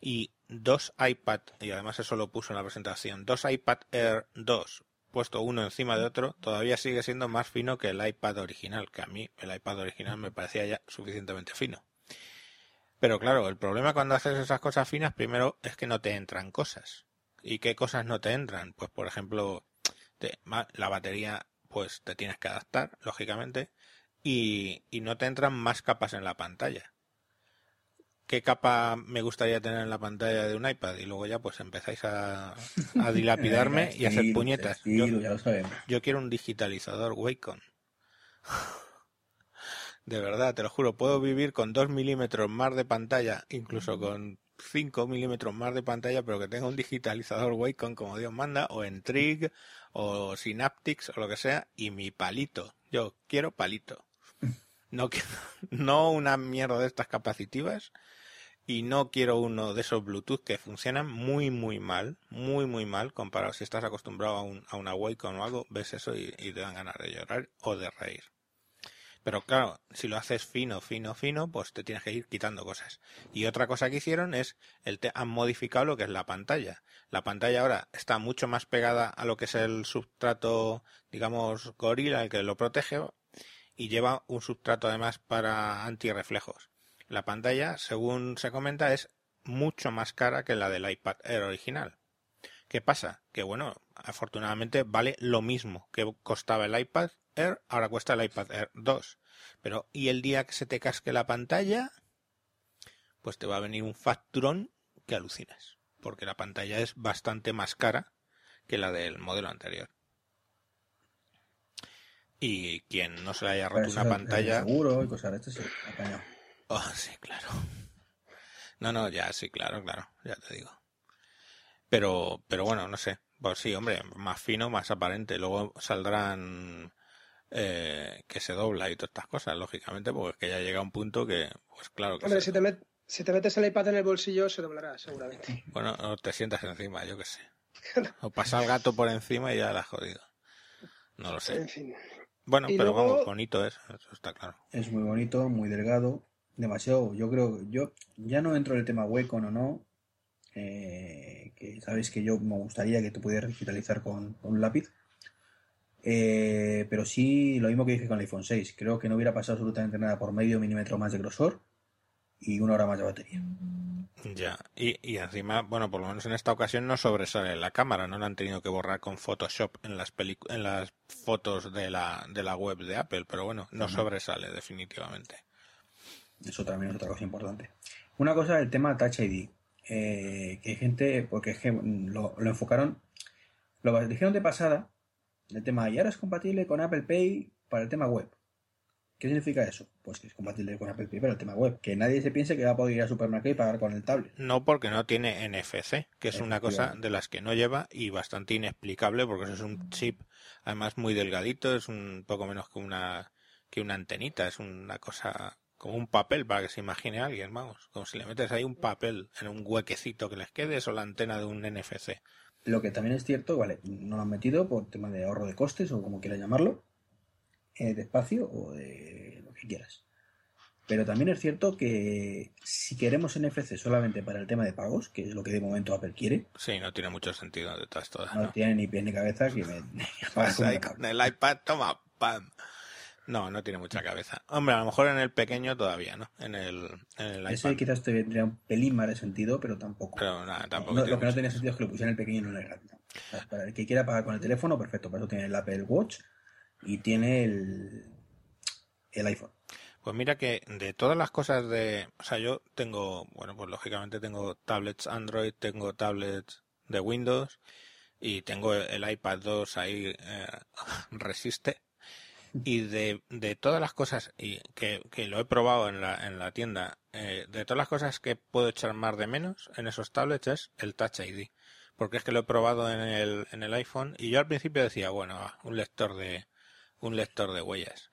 Y dos iPad, y además eso lo puso en la presentación, dos iPad Air 2 puesto uno encima de otro, todavía sigue siendo más fino que el iPad original, que a mí el iPad original me parecía ya suficientemente fino. Pero claro, el problema cuando haces esas cosas finas, primero es que no te entran cosas. ¿Y qué cosas no te entran? Pues por ejemplo, la batería, pues te tienes que adaptar, lógicamente, y, y no te entran más capas en la pantalla qué capa me gustaría tener en la pantalla de un iPad y luego ya pues empezáis a, <laughs> dilapidarme y a hacer puñetas. Yo, quiero un digitalizador Wacom. De verdad, te lo juro, puedo vivir con 2 milímetros más de pantalla, incluso con 5 milímetros más de pantalla, pero que tenga un digitalizador Wacom como Dios manda, o en Trig, o Synaptics, o lo que sea, y mi palito. Yo quiero palito. No, <laughs> no una mierda de estas capacitivas, y no quiero uno de esos Bluetooth que funcionan muy muy mal, muy muy mal comparado si estás acostumbrado a, un, a una Wacom o algo, ves eso y, te dan ganas de llorar o de reír. Pero claro, si lo haces fino, fino, fino, pues te tienes que ir quitando cosas. Y otra cosa que hicieron es, el te han modificado lo que es la pantalla. La pantalla ahora está mucho más pegada a lo que es el substrato, digamos, gorila, el que lo protege, y lleva un substrato además para antirreflejos. La pantalla, según se comenta, es mucho más cara que la del iPad Air original. ¿Qué pasa? Que bueno, afortunadamente vale lo mismo que costaba el iPad Air, ahora cuesta el iPad Air 2. Pero ¿y el día que se te casque la pantalla? Pues te va a venir un facturón que alucinas, porque la pantalla es bastante más cara que la del modelo anterior. Y quien no se le haya roto una pantalla. Seguro y cosas de Oh, sí, claro. No, no, ya, sí, claro, claro, ya te digo. Pero, pero bueno, no sé. Pues sí, hombre, más fino, más aparente. Luego saldrán eh, que se dobla y todas estas cosas, lógicamente, porque es que ya llega un punto que, pues claro que. Hombre, si, te si te metes el iPad en el bolsillo, se doblará, seguramente. Bueno, o te sientas encima, yo qué sé. <laughs> O pasa el gato por encima y ya la has jodido. No lo sé. En fin. Bueno, pero vamos, bonito es, eso está claro. Es muy bonito, muy delgado demasiado, yo creo, yo ya no entro en el tema hueco o no, eh, que sabes que yo me gustaría que tú pudieras digitalizar con, un lápiz, eh, pero sí lo mismo que dije con el iPhone 6, creo que no hubiera pasado absolutamente nada por medio milímetro más de grosor y una hora más de batería. Ya, y, y encima, bueno, por lo menos en esta ocasión no sobresale la cámara, no la han tenido que borrar con Photoshop en las en las fotos de la, de la web de Apple, pero bueno, no sobresale definitivamente. Eso también es otra cosa importante. Una cosa, el tema Touch ID. Eh, que hay gente, porque es que lo, enfocaron, lo dijeron de pasada, el tema, y ahora es compatible con Apple Pay para el tema web. ¿Qué significa eso? Pues que es compatible con Apple Pay para el tema web. Que nadie se piense que va a poder ir al supermercado y pagar con el tablet. No, porque no tiene NFC, que es una cosa de las que no lleva y bastante inexplicable porque eso es un chip, además muy delgadito, es un poco menos que una, que una antenita, es una cosa como un papel para que se imagine alguien, vamos, como si le metes ahí un papel en un huequecito que les quede o la antena de un NFC. Lo que también es cierto, vale, no lo han metido por tema de ahorro de costes o como quieras llamarlo, eh, de espacio o de lo que quieras. Pero también es cierto que si queremos NFC solamente para el tema de pagos, que es lo que de momento Apple quiere. Sí, no tiene mucho sentido de todas todas. No, tiene ni pie ni cabeza que me. <laughs> con el iPad, toma, pam. No, no tiene mucha cabeza. Hombre, a lo mejor en el pequeño todavía, ¿no? En el, en el Eso quizás tendría un pelín más de sentido, pero tampoco. Pero nada, tampoco. lo que no tenía sentido es que lo pusieran en el pequeño y no en el grande. para el que quiera pagar con el teléfono, perfecto. Para eso tiene el Apple Watch y tiene el, el iPhone. Pues mira que de todas las cosas de... O sea, yo tengo, bueno, pues lógicamente tengo tablets Android, tengo tablets de Windows y tengo el iPad 2 ahí eh, <laughs> resiste y de, de todas las cosas y que, que lo he probado en la, en la tienda, eh, de todas las cosas que puedo echar más de menos en esos tablets es el Touch ID. Porque es que lo he probado en el, en el iPhone y yo al principio decía, bueno, un lector de, un lector de huellas.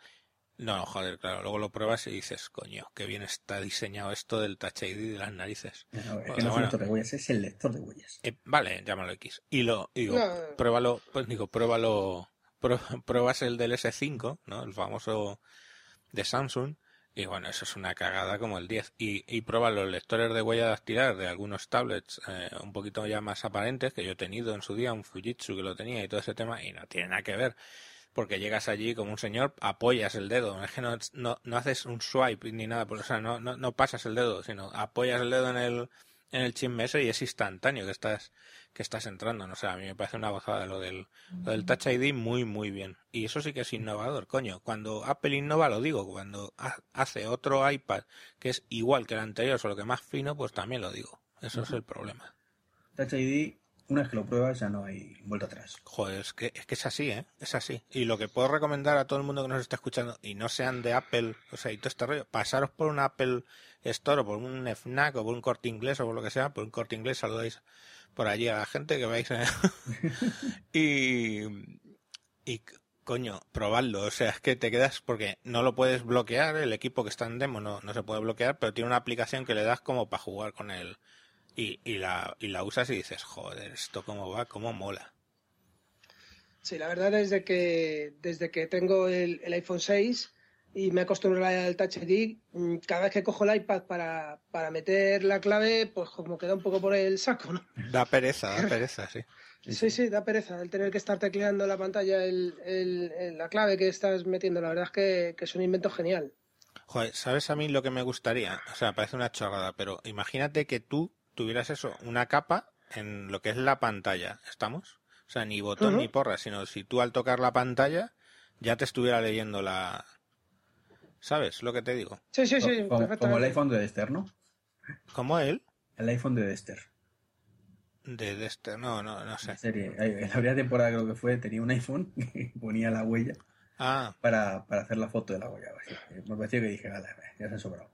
No, joder, claro, luego lo pruebas y dices, coño, qué bien está diseñado esto del Touch ID de las narices. No, es que no es el lector de huellas, es el lector de huellas. Eh, vale, llámalo X. Y lo, digo, pruébalo, pues digo, pruébalo <laughs> pruebas el del S5, ¿no? El famoso de Samsung, y bueno, eso es una cagada como el 10. Y, y los lectores de huella dactilar de algunos tablets eh, un poquito ya más aparentes, que yo he tenido en su día, un Fujitsu que lo tenía y todo ese tema, y no tiene nada que ver. Porque llegas allí como un señor, apoyas el dedo, es que no, no, haces un swipe ni nada, o sea, no, no, no pasas el dedo, sino apoyas el dedo en el, en el chisme y es instantáneo que estás que estás entrando. No sé, a mí me parece una gozada lo del, lo del Touch ID muy, muy bien. Y eso sí que es innovador, coño. Cuando Apple innova, lo digo, cuando hace otro iPad que es igual que el anterior, solo que más fino, pues también lo digo. Eso es el problema. Touch ID, una vez que lo pruebas, ya no hay vuelta atrás. Joder, es que, es que es así, ¿eh? Es así. Y lo que puedo recomendar a todo el mundo que nos está escuchando y no sean de Apple, o sea, y todo este rollo, pasaros por un Apple Store o por un FNAC o por un corte inglés o por lo que sea, por un corte inglés, saludáis por allí a la gente que vais ¿eh? <laughs> y, y coño, probadlo. O sea, es que te quedas porque no lo puedes bloquear, el equipo que está en demo no, no se puede bloquear, pero tiene una aplicación que le das como para jugar con él. Y, y, la, y la usas y dices, joder, esto cómo va, cómo mola. Sí, la verdad es que desde que tengo el, el iPhone 6 y me acostumbrado al Touch ID. Mm, cada vez que cojo el iPad para, para meter la clave, pues como queda un poco por el saco, ¿no? Da pereza, da <laughs> pereza, sí. Sí, sí, da pereza el tener que estar tecleando la pantalla el, el, la clave que estás metiendo. La verdad es que, que, es un invento genial. Joder, ¿sabes a mí lo que me gustaría? O sea, parece una chorrada, pero imagínate que tú tuvieras eso, una capa en lo que es la pantalla. ¿Estamos? O sea, ni botón ni porra, sino si tú al tocar la pantalla ya te estuviera leyendo la, ¿Sabes lo que te digo? Sí, sí, sí. Como, el iPhone de Dexter, ¿no? ¿Cómo él? El iPhone de Dexter. De Dexter, no, no, no sé. En serie, en la primera temporada creo que fue, tenía un iPhone <laughs> que ponía la huella ah. para, para hacer la foto de la huella. Me pareció que dije, ya se ha sobrado.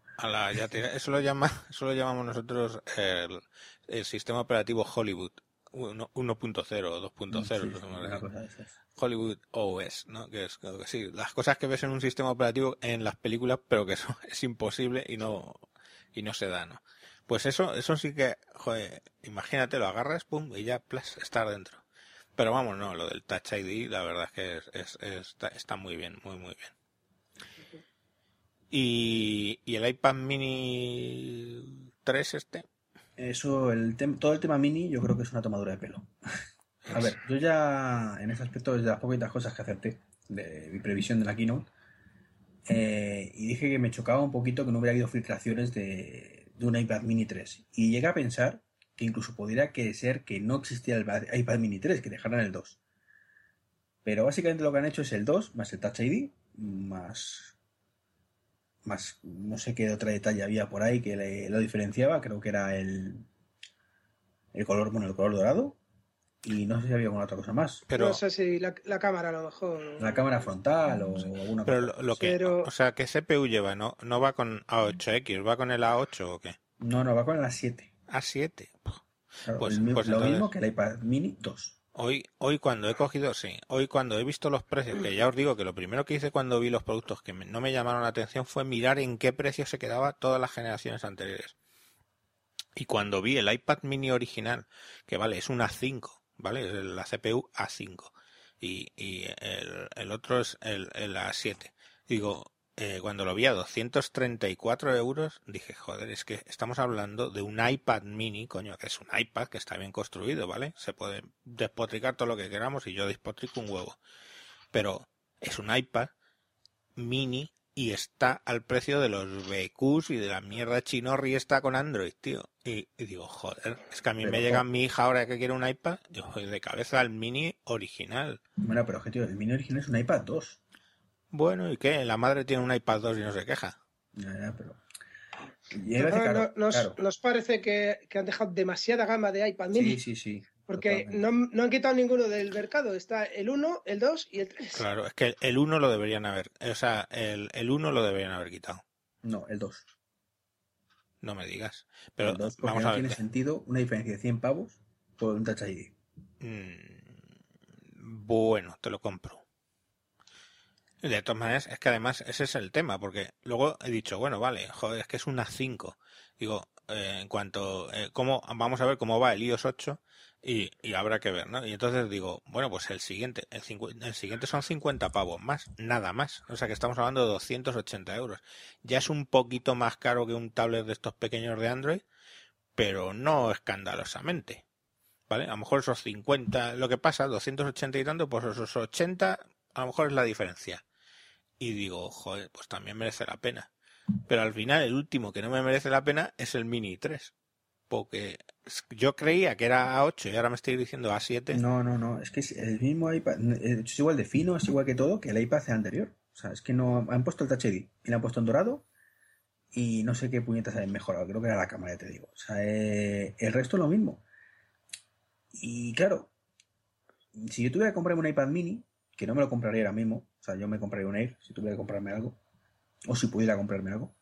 ya eso, lo llama, <laughs> eso lo llamamos nosotros el, el sistema operativo Hollywood. 1.0 o 2.0. Hollywood OS, ¿no? Que es que sí, las cosas que ves en un sistema operativo en las películas, pero que eso <laughs> es imposible y no y no se da, ¿no? Pues eso, eso sí que, joder, imagínate, lo agarras, pum, y ya, plus, estar dentro. Pero vamos, no, lo del Touch ID, la verdad es que es, está, está, muy bien, muy, muy bien. Y, y el iPad mini 3 este, eso, el todo el tema mini, yo creo que es una tomadura de pelo. <laughs> A ver, yo ya en ese aspecto es de las poquitas cosas que acerté de mi previsión de la keynote. Eh, y dije que me chocaba un poquito que no hubiera habido filtraciones de, de un iPad mini 3. Y llegué a pensar que incluso podría que ser que no existía el iPad mini 3, que dejaran el 2. Pero básicamente lo que han hecho es el 2 más el Touch ID, más más no sé qué otra detalle había por ahí que lo diferenciaba, creo que era el el color, bueno, el color dorado y no sé si había alguna otra cosa más. Pero no sé si la, cámara a lo mejor. La cámara frontal o alguna Pero lo, que o sea, ¿qué CPU lleva? No no va con A8X, va con el A8 o qué? No, no, va con el A7. A7. pues, pues lo mismo que el iPad mini 2. Hoy, hoy cuando he cogido, sí, hoy cuando he visto los precios, que ya os digo que lo primero que hice cuando vi los productos que no me llamaron la atención fue mirar en qué precio se quedaba todas las generaciones anteriores. Y cuando vi el iPad mini original, que vale, es un A5, ¿vale? La CPU A5. Y, y el, el otro es el, el A7. Digo, eh, cuando lo vi a 234 euros, dije, joder, es que estamos hablando de un iPad mini, coño, que es un iPad que está bien construido, ¿vale? Se puede despotricar todo lo que queramos y yo despotrico un huevo. Pero es un iPad mini y está al precio de los BQs y de la mierda chinorri está con Android, tío. Y, digo, joder, es que a mí me llega mi hija ahora que quiere un iPad, yo de cabeza al mini original. Bueno, pero tío, el mini original es un iPad 2. Bueno, ¿y qué? La madre tiene un iPad 2 y no se queja. Ya, ya, pero... nos, parece que, han dejado demasiada gama de iPad mini. Sí, sí, sí. Porque no, han quitado ninguno del mercado. Está el 1, el 2 y el 3. Claro, es que el 1 lo deberían haber. O sea, el, el 1 lo deberían haber quitado. No, el 2. No me digas. Pero vamos no a ver. tiene sentido una diferencia de 100 pavos por un Touch ID. Mm, bueno, te lo compro. De todas maneras, es que además ese es el tema, porque luego he dicho, bueno, vale, joder, es que es una 5. Digo, eh, en cuanto, eh, cómo, vamos a ver cómo va el iOS 8 y, y, habrá que ver, ¿no? Y entonces digo, bueno, pues el siguiente, el, el, siguiente son 50 pavos más, nada más. O sea que estamos hablando de 280 euros. Ya es un poquito más caro que un tablet de estos pequeños de Android, pero no escandalosamente. ¿Vale? A lo mejor esos 50, lo que pasa, 280 y tanto, pues esos 80, a lo mejor es la diferencia y digo, joder, pues también merece la pena. Pero al final el último que no me merece la pena es el Mini 3. Porque yo creía que era A8 y ahora me estoy diciendo A7. No, no, no. Es que es el mismo iPad. Es igual de fino, es igual que todo que el iPad anterior. O sea, es que no han puesto el Touch ID y lo han puesto en dorado y no sé qué puñetas han mejorado. Creo que era la cámara, ya te digo. O sea, eh, el resto es lo mismo. Y claro, si yo tuviera que comprarme un iPad mini, que no me lo compraría ahora mismo, o sea, yo me compraría un Air si tuviera que comprarme algo. O si pudiera comprarme algo.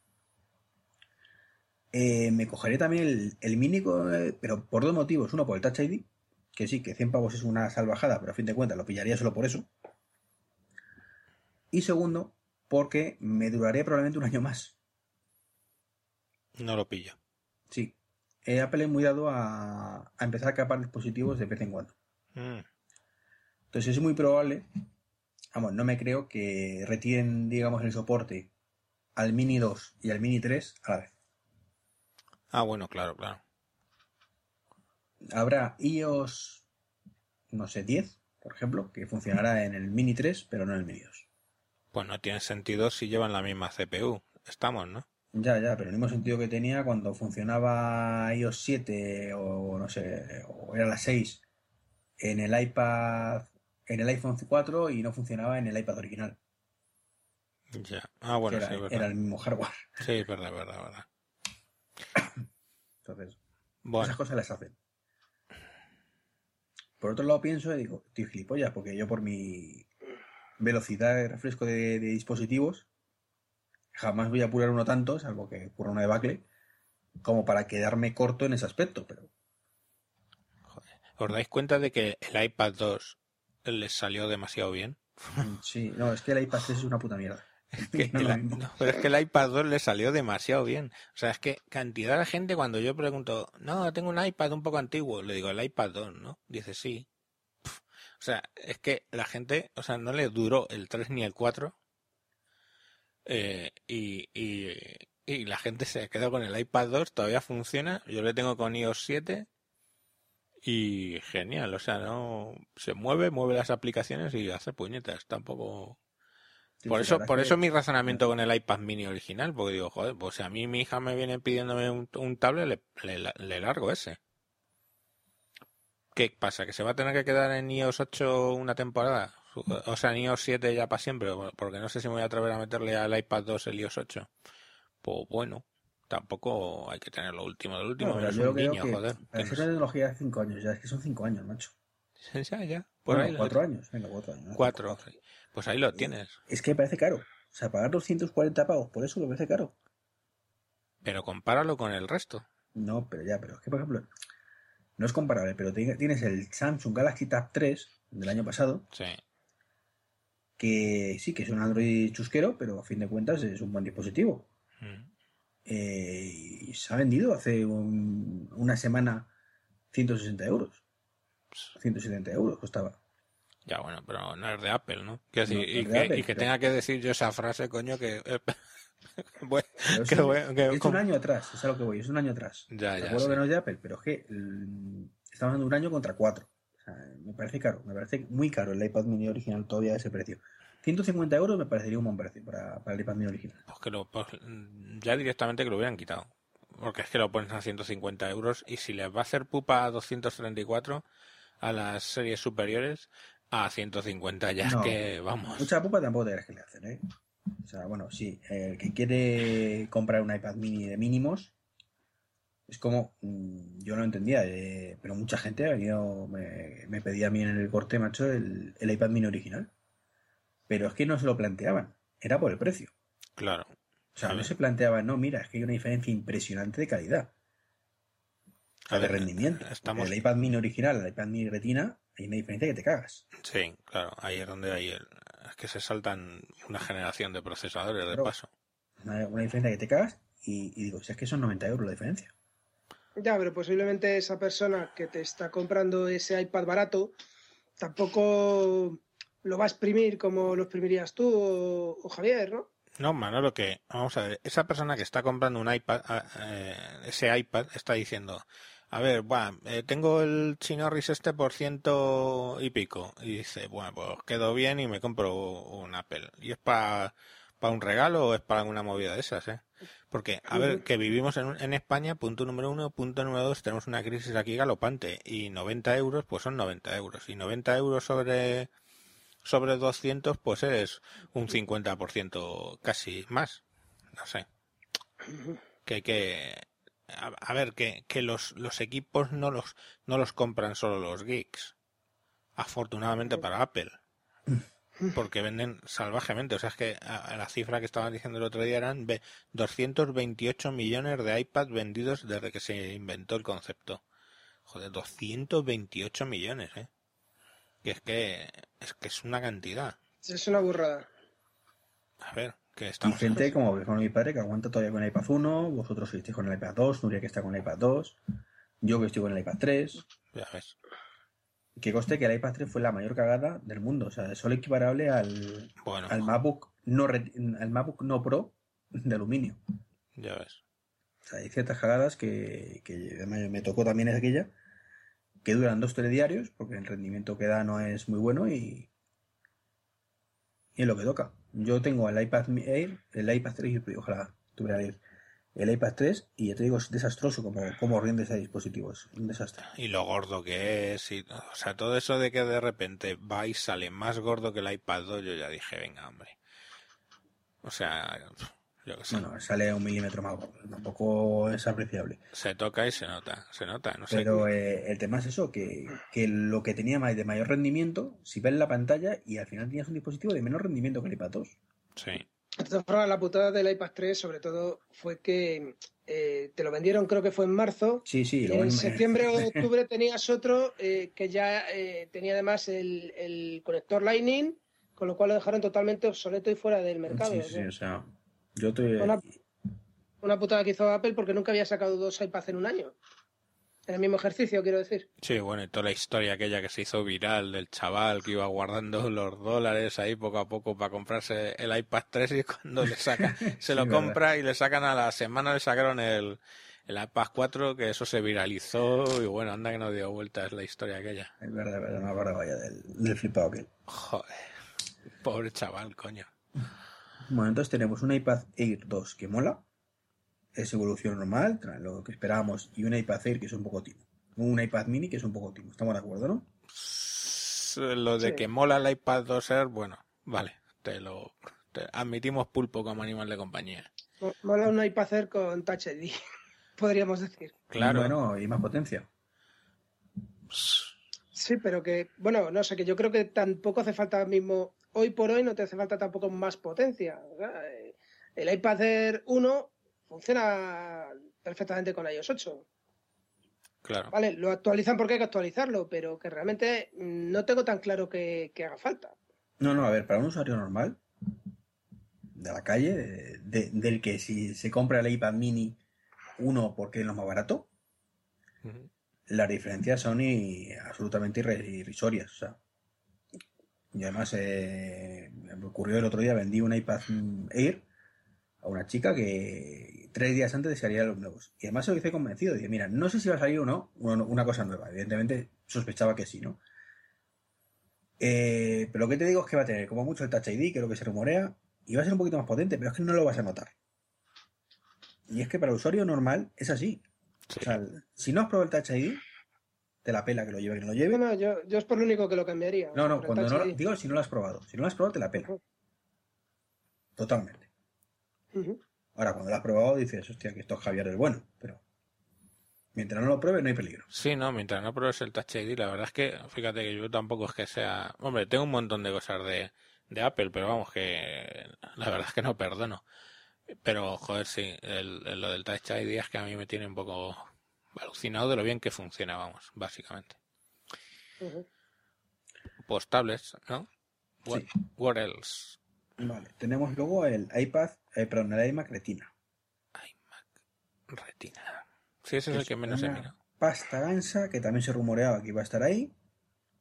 Eh, me cogeré también el, el Mini, eh, pero por dos motivos. Uno, por el Touch ID, que sí, que 100 pavos es una salvajada, pero a fin de cuentas lo pillaría solo por eso. Y segundo, porque me duraría probablemente un año más. No lo pillo. Sí. Eh, Apple es muy dado a, a, empezar a capar dispositivos de vez en cuando. Mm. Entonces es muy probable vamos, no me creo que retiren, digamos, el soporte al Mini 2 y al Mini 3 a la vez. Ah, bueno, claro, claro. Habrá iOS, no sé, 10, por ejemplo, que funcionará en el Mini 3, pero no en el Mini 2. Pues no tiene sentido si llevan la misma CPU. Estamos, ¿no? Ya, ya, pero el mismo sentido que tenía cuando funcionaba iOS 7 o no sé, o era la 6 en el iPad en el iPhone 4 y no funcionaba en el iPad original. Ya. Ah, bueno, era, sí, verdad. Era el mismo hardware. Sí, es verdad, verdad, verdad. Entonces, bueno. esas cosas las hacen. Por otro lado pienso y digo, estoy gilipollas, porque yo por mi velocidad de refresco de, de dispositivos jamás voy a apurar uno tanto, salvo que ocurra una debacle, como para quedarme corto en ese aspecto, pero... Joder. ¿Os dais cuenta de que el iPad 2 les salió demasiado bien. <laughs> Sí, no, es que el iPad 3 es una puta mierda. <laughs> <laughs> pero es que el iPad 2 le salió demasiado bien. O sea, es que cantidad de gente cuando yo pregunto, no, tengo un iPad un poco antiguo, le digo, el iPad 2, ¿no? Dice, sí. O sea, es que la gente, o sea, no le duró el 3 ni el 4. Eh, y, y, y la gente se quedó con el iPad 2, todavía funciona. Yo le tengo con iOS 7 y genial, o sea, no se mueve, mueve las aplicaciones y hace puñetas, tampoco por eso, por eso mi razonamiento con el iPad mini original, porque digo, joder, pues si a mí mi hija me viene pidiéndome un, un tablet, le, le, largo ese. ¿Qué pasa? ¿Que se va a tener que quedar en iOS 8 una temporada? O sea, en iOS 7 ya para siempre, porque no sé si me voy a atrever a meterle al iPad 2 el iOS 8. Pues bueno, tampoco hay que tener lo último del último, pero es un niño, joder. Es una tecnología de 5 años, ya es que son 5 años, macho. <laughs> Ya, ya. Por bueno, ahí cuatro años, venga, cuatro años. Cuatro, Pues ahí lo tienes. Es que parece caro. O sea, pagar 240 pavos, por eso me parece caro. Pero compáralo con el resto. No, pero ya, pero es que, por ejemplo, no es comparable, pero tienes el Samsung Galaxy Tab 3 del año pasado. Sí. Que sí, que es un Android chusquero, pero a fin de cuentas es un buen dispositivo. Mm. Eh, y se ha vendido hace una semana 160 euros. 170 euros costaba. Ya, bueno, pero no es de Apple, ¿no? Que y, que, tenga que decir yo esa frase, coño, que... <laughs> bueno, es, un año atrás, es a lo que voy, es un año atrás. Ya, ya. que no es de Apple, pero es que estamos hablando de un año contra cuatro. me parece caro, me parece muy caro el iPad mini original todavía a ese precio. 150 euros me parecería un buen precio para, para el iPad mini original. Pues que lo, pues, ya directamente que lo hubieran quitado. Porque es que lo pones a 150 euros y si les va a hacer pupa a 234 a las series superiores, a 150 ya es que vamos. Mucha pupa tampoco te que le hacen, ¿eh? O sea, bueno, sí, el que quiere comprar un iPad mini de mínimos, es como, mm, yo no entendía, eh, pero mucha gente ha venido, me, me, pedía a mí en el corte, macho, el, el iPad mini original. Pero es que no se lo planteaban, era por el precio. Claro. O sea, no se planteaba, no, mira, es que hay una diferencia impresionante de calidad. de rendimiento. Estamos... El iPad mini original, el iPad mini retina, hay una diferencia que te cagas. Sí, claro, ahí es donde hay es que se saltan una generación de procesadores de paso. Una, diferencia que te cagas y, digo, si es que son 90 euros la diferencia. Ya, pero posiblemente esa persona que te está comprando ese iPad barato tampoco lo va a exprimir como lo exprimirías tú o, Javier, ¿no? No, Manolo, que, vamos a ver, esa persona que está comprando un iPad, eh, ese iPad, está diciendo, a ver, bueno, eh, tengo el Chinorris este por ciento y pico. Y dice, bueno, pues quedo bien y me compro un Apple. ¿Y es para un regalo o es para una movida de esas, eh? Porque, a ver, que vivimos en, en España, punto número uno, punto número dos, tenemos una crisis aquí galopante. Y 90 euros, pues son 90 euros. Y 90 euros sobre, sobre 200, pues es un 50% casi más. No sé. Que, que, a, ver, que, que los, los equipos no los, no los compran solo los geeks. Afortunadamente para Apple. Porque venden salvajemente. O sea, es que la cifra que estaban diciendo el otro día eran 228 millones de iPads vendidos desde que se inventó el concepto. Joder, 228 millones, ¿eh? Que es que es que es una cantidad. Es una burrada. A ver, y gente como con mi padre que aguanta todavía con el iPad 1, vosotros que estáis con el iPad 2, Nuria que está con el iPad 2, yo que estoy con el iPad 3. Ya ves. Que coste que el iPad 3 fue la mayor cagada del mundo. O sea, es solo equiparable al, al MacBook no al MacBook no Pro de aluminio. Ya ves. O sea, hay ciertas cagadas que, me, tocó también es aquella, que duran dos telediarios, porque el rendimiento que da no es muy bueno y, es lo que toca. Yo tengo el iPad Air, el iPad 3, ojalá tuviera el, el iPad 3 y ya te digo, es desastroso como, como rinde ese dispositivo, es un desastre. Y lo gordo que es, y, o sea, todo eso de que de repente va y sale más gordo que el iPad 2, yo ya dije, venga, hombre. O sea, bueno, sale un milímetro más tampoco es apreciable. Se toca y se nota, se nota, no sé. Pero eh, el tema es eso, que, lo que tenía más de mayor rendimiento, si ves la pantalla y al final tenías un dispositivo de menor rendimiento que el iPad 2. Sí. Formas, la putada del iPad 3 sobre todo fue que eh, te lo vendieron creo que fue en marzo. Sí, sí. Y en septiembre o <laughs> octubre tenías otro eh, que ya tenía además el, el conector Lightning, con lo cual lo dejaron totalmente obsoleto y fuera del mercado. Sí, sí, o sea yo una, putada que hizo Apple porque nunca había sacado dos iPads en un año. En el mismo ejercicio, quiero decir. Sí, bueno, y toda la historia aquella que se hizo viral del chaval que iba guardando <laughs> los dólares ahí poco a poco para comprarse el iPad 3 y <laughs> cuando le saca, <laughs> se lo compra y le sacan a la semana, le sacaron el, el iPad 4, que eso se viralizó y bueno, anda que no dio vuelta, es la historia aquella. Es verdad, es verdad, me acuerdo vaya del, del flipado aquel. Joder, pobre chaval, coño. Bueno, entonces tenemos un iPad Air 2 que mola, es evolución normal, lo que esperábamos, y un iPad Air que es un poco timo. Un iPad mini que es un poco timo. ¿Estamos de acuerdo, no? Lo de que mola el iPad 2 Air, bueno, vale, te lo admitimos pulpo como animal de compañía. Mola un iPad Air con Touch ID, <laughs> podríamos decir. Claro. bueno, y más potencia. Sí, pero que, bueno, no sé, que yo creo que tampoco hace falta mismo hoy por hoy no te hace falta tampoco más potencia. El iPad Air 1 funciona perfectamente con iOS 8. Claro. Vale, lo actualizan porque hay que actualizarlo, pero que realmente no tengo tan claro que, haga falta. No, no, a ver, para un usuario normal de la calle, del que si se compra el iPad mini 1 porque es lo más barato, las diferencias son absolutamente irrisorias. O sea, y además, eh, me ocurrió el otro día, vendí un iPad Air a una chica que tres días antes desearía los nuevos. Y además se lo hice convencido. Dije, mira, no sé si va a salir o no una cosa nueva. Evidentemente sospechaba que sí, ¿no? Eh, pero lo que te digo es que va a tener como mucho el Touch ID, que es lo que se rumorea, y va a ser un poquito más potente, pero es que no lo vas a notar. Y es que para el usuario normal es así. O sea, si no has probado el Touch ID, te la pela que lo lleve, que no lo lleve. No, yo, yo es por lo único que lo cambiaría. No, no, cuando no, digo si no lo has probado. Si no lo has probado, te la pela. Totalmente. Ahora, cuando lo has probado, dices, hostia, que esto es Javier el bueno, pero mientras no lo pruebes, no hay peligro. Sí, no, mientras no pruebes el Touch ID, la verdad es que, fíjate que yo tampoco es que sea. Hombre, tengo un montón de cosas de, de Apple, pero vamos, que la verdad es que no perdono. Pero, joder, sí, el, lo del Touch ID es que a mí me tiene un poco alucinado de lo bien que funciona, vamos, básicamente. Postables, ¿no? What, else? Vale, tenemos luego el iPad, eh, perdón, el iMac Retina. iMac Retina. Sí, ese es, el que menos se mira. Pasta gansa, que también se rumoreaba que iba a estar ahí,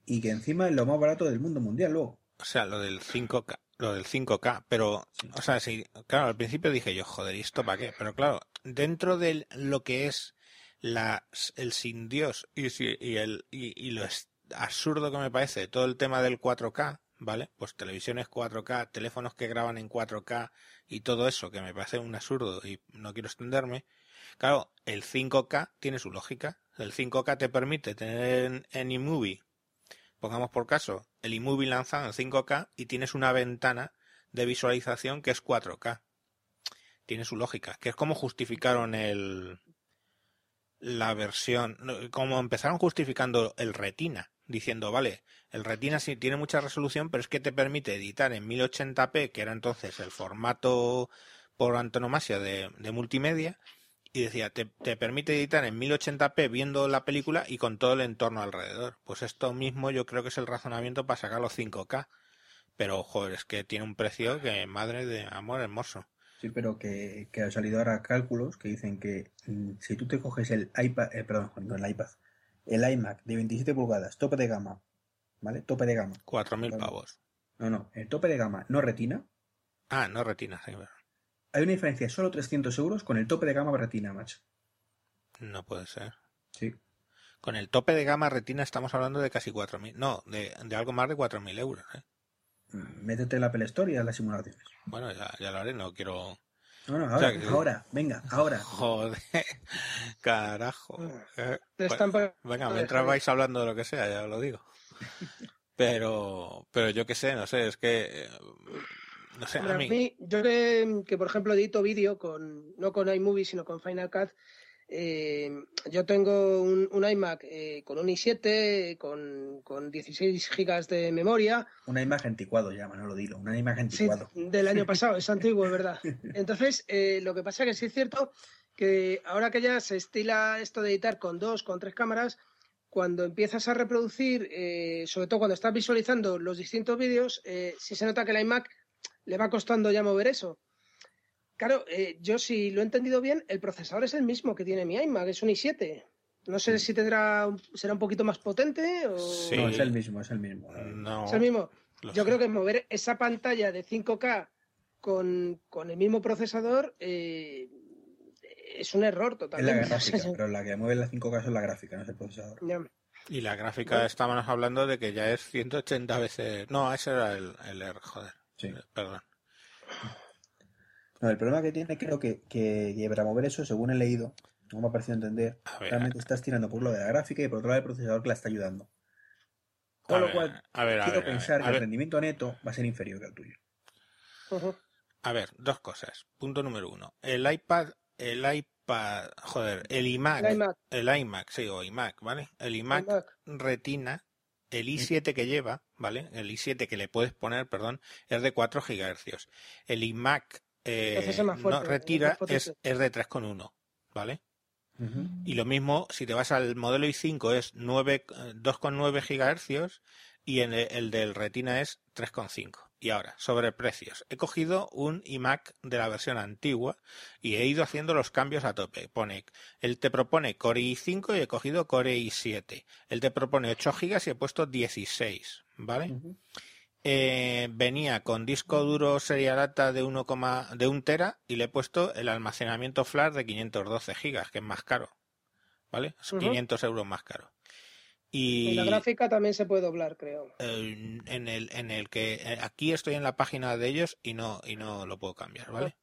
y que encima es lo más barato del mundo mundial luego. O sea, lo del 5K, lo del 5K, pero, o sea, sí, claro, al principio dije yo, joder, ¿y esto para qué? Pero claro, dentro de lo que es la, el sin Dios y, y, el, y, lo absurdo que me parece todo el tema del 4K, ¿vale? Pues televisiones 4K, teléfonos que graban en 4K y todo eso, que me parece un absurdo y no quiero extenderme. Claro, el 5K tiene su lógica. El 5K te permite tener en, en pongamos por caso, el eMovie lanzado en 5K y tienes una ventana de visualización que es 4K. Tiene su lógica, que es como justificaron el la versión, como empezaron justificando el Retina, diciendo, vale, el Retina sí tiene mucha resolución, pero es que te permite editar en 1080p, que era entonces el formato por antonomasia de, multimedia, y decía, te, te, permite editar en 1080p viendo la película y con todo el entorno alrededor. Pues esto mismo yo creo que es el razonamiento para sacar los 5K. Pero, joder, es que tiene un precio que, madre de amor hermoso. Sí, pero que, que ha salido ahora cálculos que dicen que mm, si tú te coges el iPad, eh, perdón, no el iPad, el iMac de 27 pulgadas, tope de gama, ¿vale? Tope de gama. 4.000 pavos. No, no, el tope de gama no retina. Ah, no retina, sí, Hay una diferencia de solo 300 euros con el tope de gama retina, macho. No puede ser. Sí. Con el tope de gama retina estamos hablando de casi 4.000, no, de, de algo más de 4.000 euros, ¿eh? Métete en la Apple Store y haz las simulaciones. Bueno, ya, ya lo haré, no quiero... No, no, ahora, ahora, venga, ahora. Joder, carajo. Eh, venga, mientras vais hablando de lo que sea, ya lo digo. Pero, pero yo qué sé, no sé, es que... No sé, a mí... Yo que, que, por ejemplo, edito vídeo con, no con iMovie, sino con Final Cut, eh, yo tengo un, iMac eh, con un i7, con, con 16 gigas de memoria. Una imagen anticuado ya, lo Dilo, una imagen anticuado. del año <laughs> pasado, es antiguo, es verdad. Entonces, eh, lo que pasa es que sí es cierto que ahora que ya se estila esto de editar con dos, con tres cámaras, cuando empiezas a reproducir, sobre todo cuando estás visualizando los distintos vídeos, sí se nota que el iMac le va costando ya mover eso. Claro, eh, yo si lo he entendido bien, el procesador es el mismo que tiene mi iMac, es un i7. No sé si tendrá será un poquito más potente o... Sí. No, es el mismo, es el mismo. Es el mismo. Yo creo que mover esa pantalla de 5K con, el mismo procesador eh, es un error totalmente. Es la <laughs> gráfica, pero la que mueve la 5K es la gráfica, no es el procesador. Y la gráfica estábamos hablando de que ya es 180 veces... No, ese era el, el R, joder. Sí. Perdón. No, el problema que tiene creo que, que, para mover eso, según he leído, no me ha parecido entender, realmente estás tirando por lo de la gráfica y por otro lado el procesador que la está ayudando. Con lo cual, quiero pensar que el rendimiento neto va a ser inferior que el tuyo. A ver, dos cosas. Punto número uno. El iPad, el iPad, joder, el iMac, el iMac, sí, o iMac, ¿vale? El iMac, Retina, el i7 que lleva, ¿vale? El i7 que le puedes poner, perdón, es de 4 GHz. El iMac eh, no, retira es, es de 3,1, ¿vale? Y lo mismo, si te vas al modelo i5 es 2,9 GHz y en el, del Retina es 3,5. Y ahora, sobre precios. He cogido un iMac de la versión antigua y he ido haciendo los cambios a tope. Pone, él te propone Core i5 y he cogido Core i7. Él te propone 8 GB y he puesto 16, ¿vale? Eh, venía con disco duro serie data de 1, de 1 tera y le he puesto el almacenamiento flash de 512 gigas, que es más caro. ¿Vale? Es 500 euros más caro. Y la gráfica también se puede doblar, creo. en, el, en el que eh, aquí estoy en la página de ellos y no, y no lo puedo cambiar, ¿vale?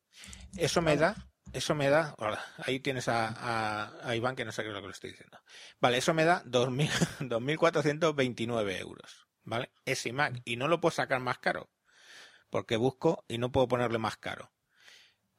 Eso me da, eso me da, ahí tienes a, a, Iván que no sé qué es lo que le estoy diciendo. Vale, eso me da 2.429 <laughs> euros. ¿Vale? Es iMac y no lo puedo sacar más caro porque busco y no puedo ponerle más caro.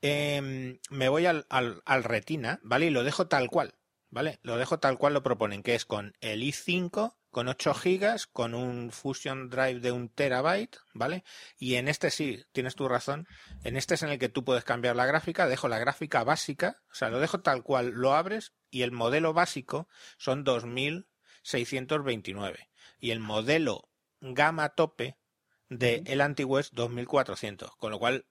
Em, me voy al, al, Retina, ¿vale? Y lo dejo tal cual, ¿vale? Lo dejo tal cual lo proponen, que es con el i5, con 8 gigas, con un Fusion Drive de un terabyte, ¿vale? Y en este sí, tienes tu razón, en este es en el que tú puedes cambiar la gráfica, dejo la gráfica básica, o sea, lo dejo tal cual, lo abres y el modelo básico son 2629 y el modelo gama tope de el AntiWest 2400, con lo cual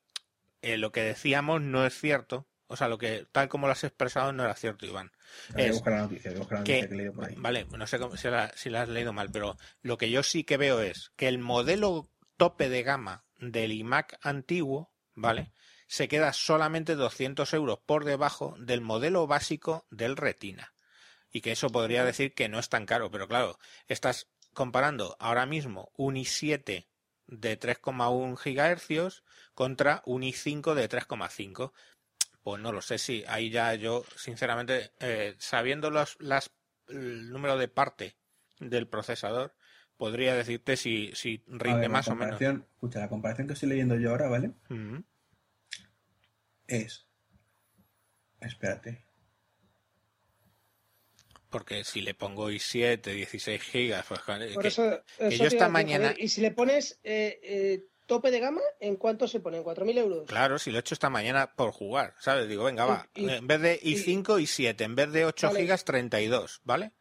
eh, lo que decíamos no es cierto, o sea, lo que tal como lo has expresado no era cierto, Iván. Es la noticia, la noticia que, he leído por ahí. Vale, no sé si, la, si la has leído mal, pero lo que yo sí que veo es que el modelo tope de gama del iMac antiguo, ¿vale? Se queda solamente 200 euros por debajo del modelo básico del Retina. Y que eso podría decir que no es tan caro, pero claro, estás comparando ahora mismo un i7 de 3,1 GHz contra un i5 de 3,5. Pues no lo sé si ahí ya yo, sinceramente, eh, sabiendo los, las, el número de parte del procesador, podría decirte si, si rinde más o menos. Escucha, la comparación que estoy leyendo yo ahora, ¿vale? Es. Espérate. Porque si le pongo i7, 16 gigas, pues Por eso, yo esta mañana. y si le pones eh, eh, tope de gama, ¿en cuánto se pone? ¿En 4.000 euros? Claro, si lo he hecho esta mañana por jugar, ¿sabes? Digo, venga, va. en vez de i5, y, i7, en vez de 8 gigas, 32, ¿vale?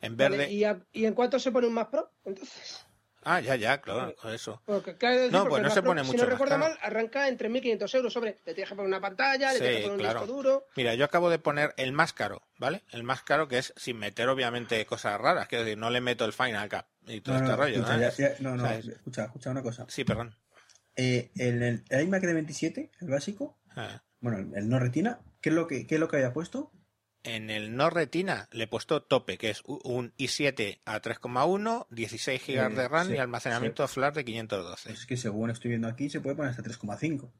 En verde. ¿y, ¿Y en cuánto se pone un Mac Pro? Entonces. Ah, ya, ya, claro, eso. no, pues no se pone mucho. Si no recuerdo mal, arranca en 3.500 euros sobre. Le tienes que poner una pantalla, le tienes que poner un disco duro. Mira, yo acabo de poner el más caro, ¿vale? El más caro que es sin meter, obviamente, cosas raras. Quiero decir, no le meto el Final Cut y todo este rollo. Escucha, no, no, escucha, escucha una cosa. Sí, perdón. Eh, el, el, iMac de 27, el básico, ah. bueno, el, no retina, ¿qué es lo que, qué es lo que había puesto? En el no retina le he puesto tope, que es un i7 a 3,1, 16 GB de RAM y almacenamiento flash de 512. Es que según estoy viendo aquí se puede poner hasta 3,5.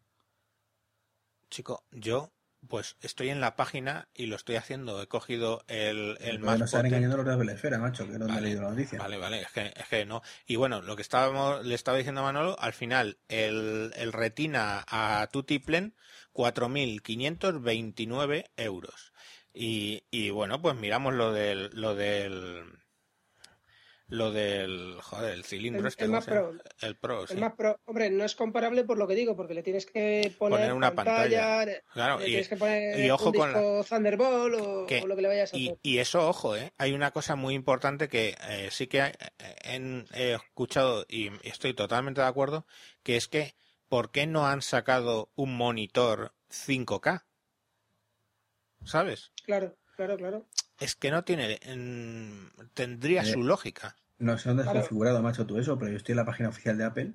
Chico, yo pues estoy en la página y lo estoy haciendo. He cogido el, el más. No están engañando los de la esfera, macho, que no vale, leído la noticia. Vale, vale, es que, es que no. Y bueno, lo que estábamos, le estaba diciendo a Manolo, al final, el, el Retina a Tutiplen, 4.529 euros. Y, y bueno, pues miramos lo del, lo del, lo del, joder, el cilindro el, este. El más pro. El pro, El pro. Hombre, no es comparable por lo que digo, porque le tienes que poner, una pantalla, claro, le y, tienes que poner ojo un disco con Thunderbolt o, lo que le vayas a hacer. Y eso, ojo, ¿eh? hay una cosa muy importante que eh, sí que he, he escuchado y estoy totalmente de acuerdo, que es que ¿por qué no han sacado un monitor 5K? ¿Sabes? Claro, claro, claro. Es que no tiene. tendría su lógica. No sé dónde has configurado, macho, tú eso, pero yo estoy en la página oficial de Apple.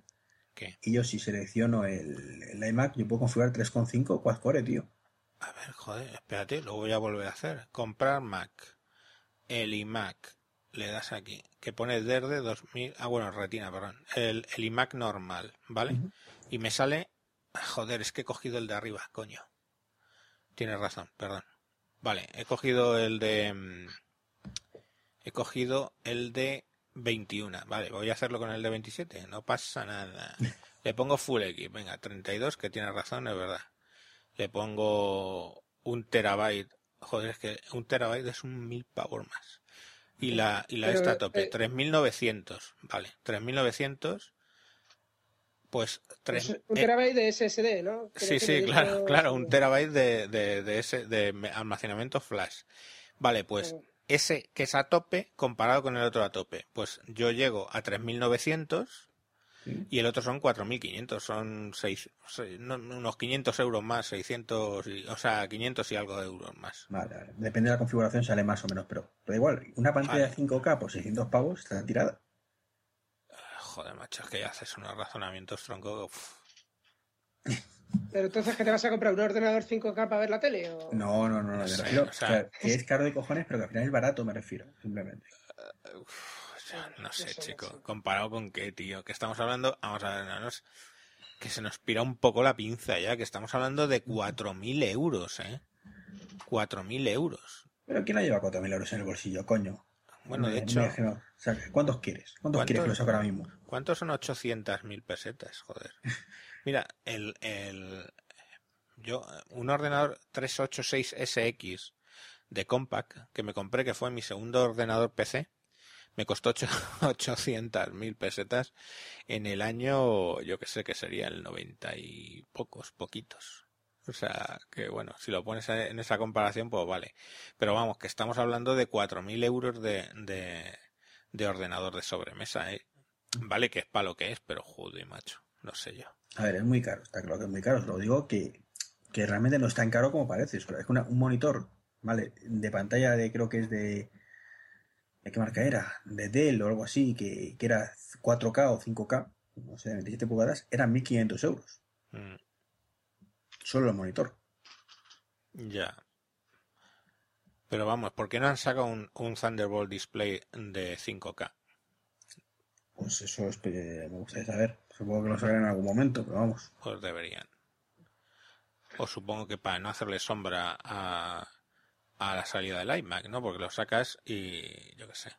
¿Qué? Y yo, si selecciono el, el iMac, yo puedo configurar 3.5 quad-core, tío. A ver, joder, espérate, lo voy a volver a hacer. Comprar Mac. El iMac. Le das aquí. Que pone desde 2000. Ah, bueno, retina, perdón. El, el iMac normal, ¿vale? Y me sale. Joder, es que he cogido el de arriba, coño. Tienes razón, perdón. Vale, he cogido el de... Mm, he cogido el de 21. Vale, voy a hacerlo con el de 27. No pasa nada. <laughs> Le pongo Full X. Venga, 32, que tiene razón, es verdad. Le pongo un terabyte. Joder, es que un terabyte es un mil pavos más. Y la, y la está a tope. 3900. Vale, 3900 pues, tres, un terabyte de SSD, ¿no? sí, sí, claro, claro, un terabyte de, de, de, ese, de almacenamiento flash. Vale, pues ese que es a tope comparado con el otro a tope. Pues yo llego a 3900 y el otro son 4500, son seis, unos 500 euros más, 600, o sea, 500 y algo de euros más. Vale, vale. depende de la configuración, sale más o menos, pero, pero igual, una pantalla de 5K por 600 pavos está tirada joder, macho, es que ya haces unos razonamientos tronco. Pero entonces, ¿qué te vas a comprar? ¿Un ordenador 5K para ver la tele? O... No, no, no, no. que es caro de cojones, pero que al final es barato, me refiero, simplemente. no sé, chico. ¿Comparado con qué, tío? Que estamos hablando. Vamos a ver, no, que se nos pira un poco la pinza ya, que estamos hablando de 4.000 euros, ¿eh? 4.000 euros. ¿Pero quién la lleva 4.000 euros en el bolsillo, coño? Bueno, de hecho. ¿Cuántos quieres? ¿Cuántos quieres que lo saque ahora mismo? ¿Cuántos son 800.000 pesetas? Joder. <laughs> Mira, el, el. Yo, un ordenador 386SX de Compaq que me compré, que fue mi segundo ordenador PC, me costó 800.000 <laughs> pesetas en el año, yo que sé que sería el 90 y pocos, poquitos. O sea, que bueno, si lo pones en esa comparación, pues vale. Pero vamos, que estamos hablando de 4.000 euros de, de, de ordenador de sobremesa, ¿eh? Vale que es para lo que es, pero joder, macho, no sé yo. A ver, es muy caro, está claro que es muy caro. Os lo digo que, que realmente no es tan caro como parece. Es que un monitor, ¿vale? De pantalla de, creo que es de... ¿De qué marca era? De Dell o algo así, que, que era 4K o 5K, no sé, 27 pulgadas, eran 1.500 euros. Mm. Solo el monitor. Ya. Pero vamos, ¿por qué no han sacado un, un Thunderbolt display de 5K? Pues eso es que me gustaría saber. Supongo que lo saben en algún momento, pero vamos. Pues deberían. O supongo que para no hacerle sombra a, a la salida del iMac, ¿no? Porque lo sacas y yo qué sé.